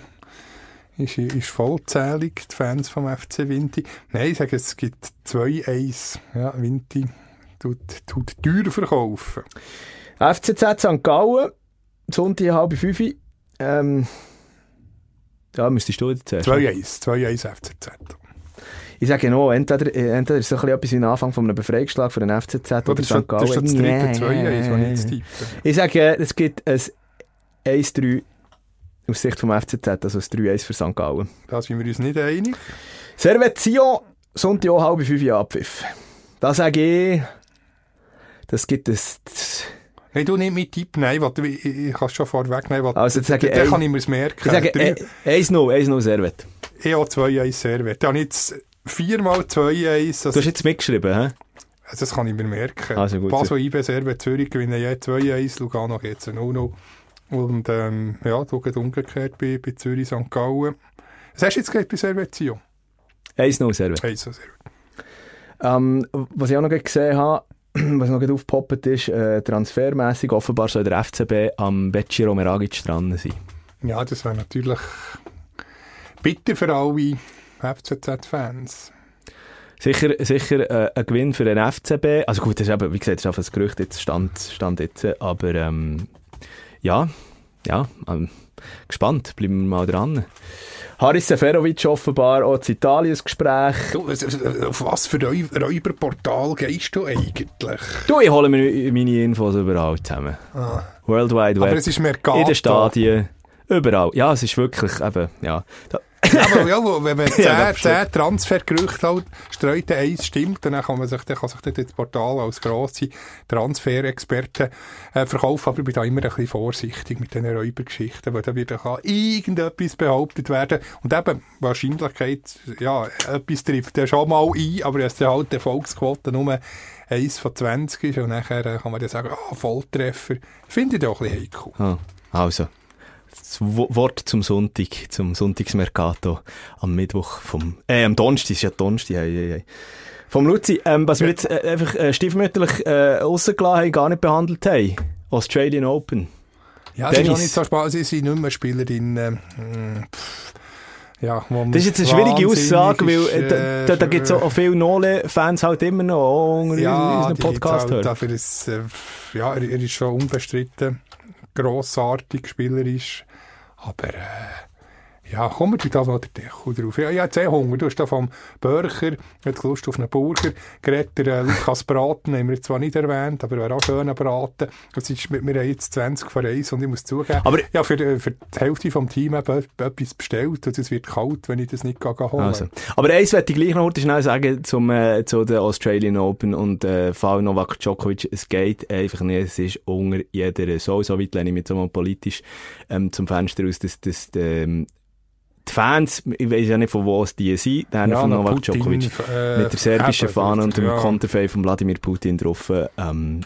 Ist, ist vollzählig, die Fans vom FC Vinti. Nein, ich sage, es gibt 2-1. Ja, Vinti tut, tut teuer verkaufen. FCZ St. Gallen, Sonntag halb fünf. Ähm, ja, müsstest du jetzt zuerst. 2-1, 2-1 FCZ. Ich sage noch, entweder, entweder ist es so ein bisschen ein Anfang von einem Befreiungsschlag für den FCZ oder, St. das, ist Gallen. das dritte Nee. 2-1, das ich. Ich sage, es gibt ein 1-3 aus Sicht vom FCZ, also ein 3-1 für St. Gallen. Da sind wir uns nicht einig. Servetio, Sonntag auch halb fünf Abpfiff. Da sage ich, das gibt es. Nein, du nicht mit Tipp, nein, weil, ich, ich kann es schon vorwegnehmen. Weil, Also, jetzt sage ich dann kann ich mir es merken. Ich sage Drei- äh, 1-0, 1-0 Servet. Ich habe 2-1 Servet. Da habe ich jetzt viermal 2-1. Du hast jetzt mitgeschrieben, hä? das kann ich mir merken. Also gut. Basel, IB, Servet, Zürich gewinnen je 2-1, Lugano es 0-0. Und ähm, ja, du geht umgekehrt bei, bei Zürich, St. Gallen. Was hast du jetzt gesagt bei Servetio? 1-0 Servet. Hey, so sehr gut. Ähm, was ich auch noch gesehen habe, <clears throat> was noch aufgepoppt ist, äh, transfermässig offenbar soll der FCB am Beciro Meragic dran sein. Ja, das wäre natürlich bitter für alle FCZ-Fans. Sicher, sicher äh, ein Gewinn für den FCB. Also gut, das ist eben, wie gesagt, das ist einfach ein Gerücht, jetzt stand, stand jetzt, äh, aber ähm, ja, ja, ähm, gespannt, bleiben wir mal dran. Haris Seferovic offenbar auch zu Italien ein Gespräch. Du, was- auf was für Räu- Räuberportal gehst du eigentlich? Du, ich hole mir meine Infos überall zusammen. Worldwide Aber Web, es ist Mercato. in den Stadien, überall. Ja, es ist wirklich eben, ja. Da, aber, ja, wo- wenn man 10, <laughs> Ja, das stimmt. 10 Transfergerüchte halt streut, eins stimmt, dann kann man sich, dann kann sich dort das Portal als grosse Transferexperte äh, verkaufen. Aber ich bin da immer ein bisschen vorsichtig mit diesen Räubergeschichten, weil da wird auch irgendetwas behauptet werden. Und eben, Wahrscheinlichkeit, ja, etwas trifft ja schon mal ein, aber es ist halt die Erfolgsquote nur 1 von 20 ist und nachher äh, kann man dann sagen, ah, Volltreffer. Finde ich auch ein bisschen heikel. ah, also, das Wo- Wort zum Sonntag, zum Sonntagsmercato am Mittwoch vom, äh, am Donnerstag, ist ja Donnerstag, hey, hey, hey. Vom Luzi, ähm, was wir jetzt äh, einfach äh, stiefmütterlich äh, rausgelassen haben, gar nicht behandelt haben. Australian Open. Ja, es ist Dennis. nicht so spannend. Sie sind nicht mehr Spielerin. Pff, ja, Das ist jetzt eine schwierige Aussage, weil ist, äh, da, da, da gibt es auch viele Nole-Fans halt immer noch auch unter ja, unseren die Podcast halt dafür ist, äh, ja, er, er ist schon unbestritten grossartig spielerisch, aber äh, ja, kommen wir da noch der Deckel drauf. Ja, ich habe sehr Hunger. Du hast da vom Börcher, jetzt Lust auf einen Burger, geredet, der äh, Lukas Braten haben wir jetzt zwar nicht erwähnt, aber er wäre auch schön Braten. Das ist, wir wir haben jetzt 20 vor 1 und ich muss zugeben, Aber- ja, für, äh, für die Hälfte vom Team eben etwas bestellt und es wird kalt, wenn ich das nicht holen. Also. Aber eins möchte ich gleich noch schnell sagen zum, äh, zu den Australian Open und äh, Fall Novak Djokovic. Es geht einfach nicht. Es ist unter jeder Sau. So weit lehne ich mich jetzt mal politisch ähm, zum Fenster aus, dass, dass ähm, die Fans, ich weiß ja nicht von wo es die sind, der Ja, von Novak Putin, Djokovic, äh, mit der serbischen Fahne und dem ja. Konterfei von Wladimir Putin drauf, ähm,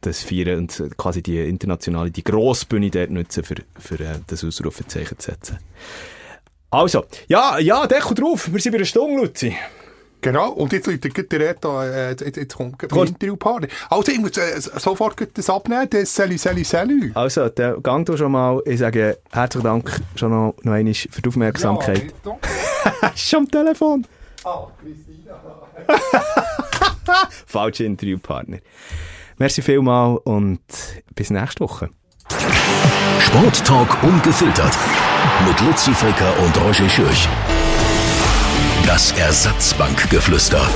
das feiern und quasi die internationale, die Grossbühne dort nutzen, für, für äh, das Ausrufezeichen zu setzen. Also, ja, ja, Deckel drauf, wir sind bei einer Stunde, Luzi. Genau, und jetzt läutet der Reto, äh, jetzt, jetzt kommt ein Interviewpartner. Also, ich muss äh, sofort das abnehmen, das Salut, Salut, Salut. Also, dann gang du schon mal, ich sage herzlichen Dank schon noch, noch einmal für die Aufmerksamkeit. Ja. Schon <laughs> am Telefon. Ah, Christina. <laughs> Falscher Interviewpartner. Merci vielmal und bis nächste Woche. Sporttalk ungefiltert. Mit Luzi Fricker und Roger Schürch. Das Ersatzbankgeflüster.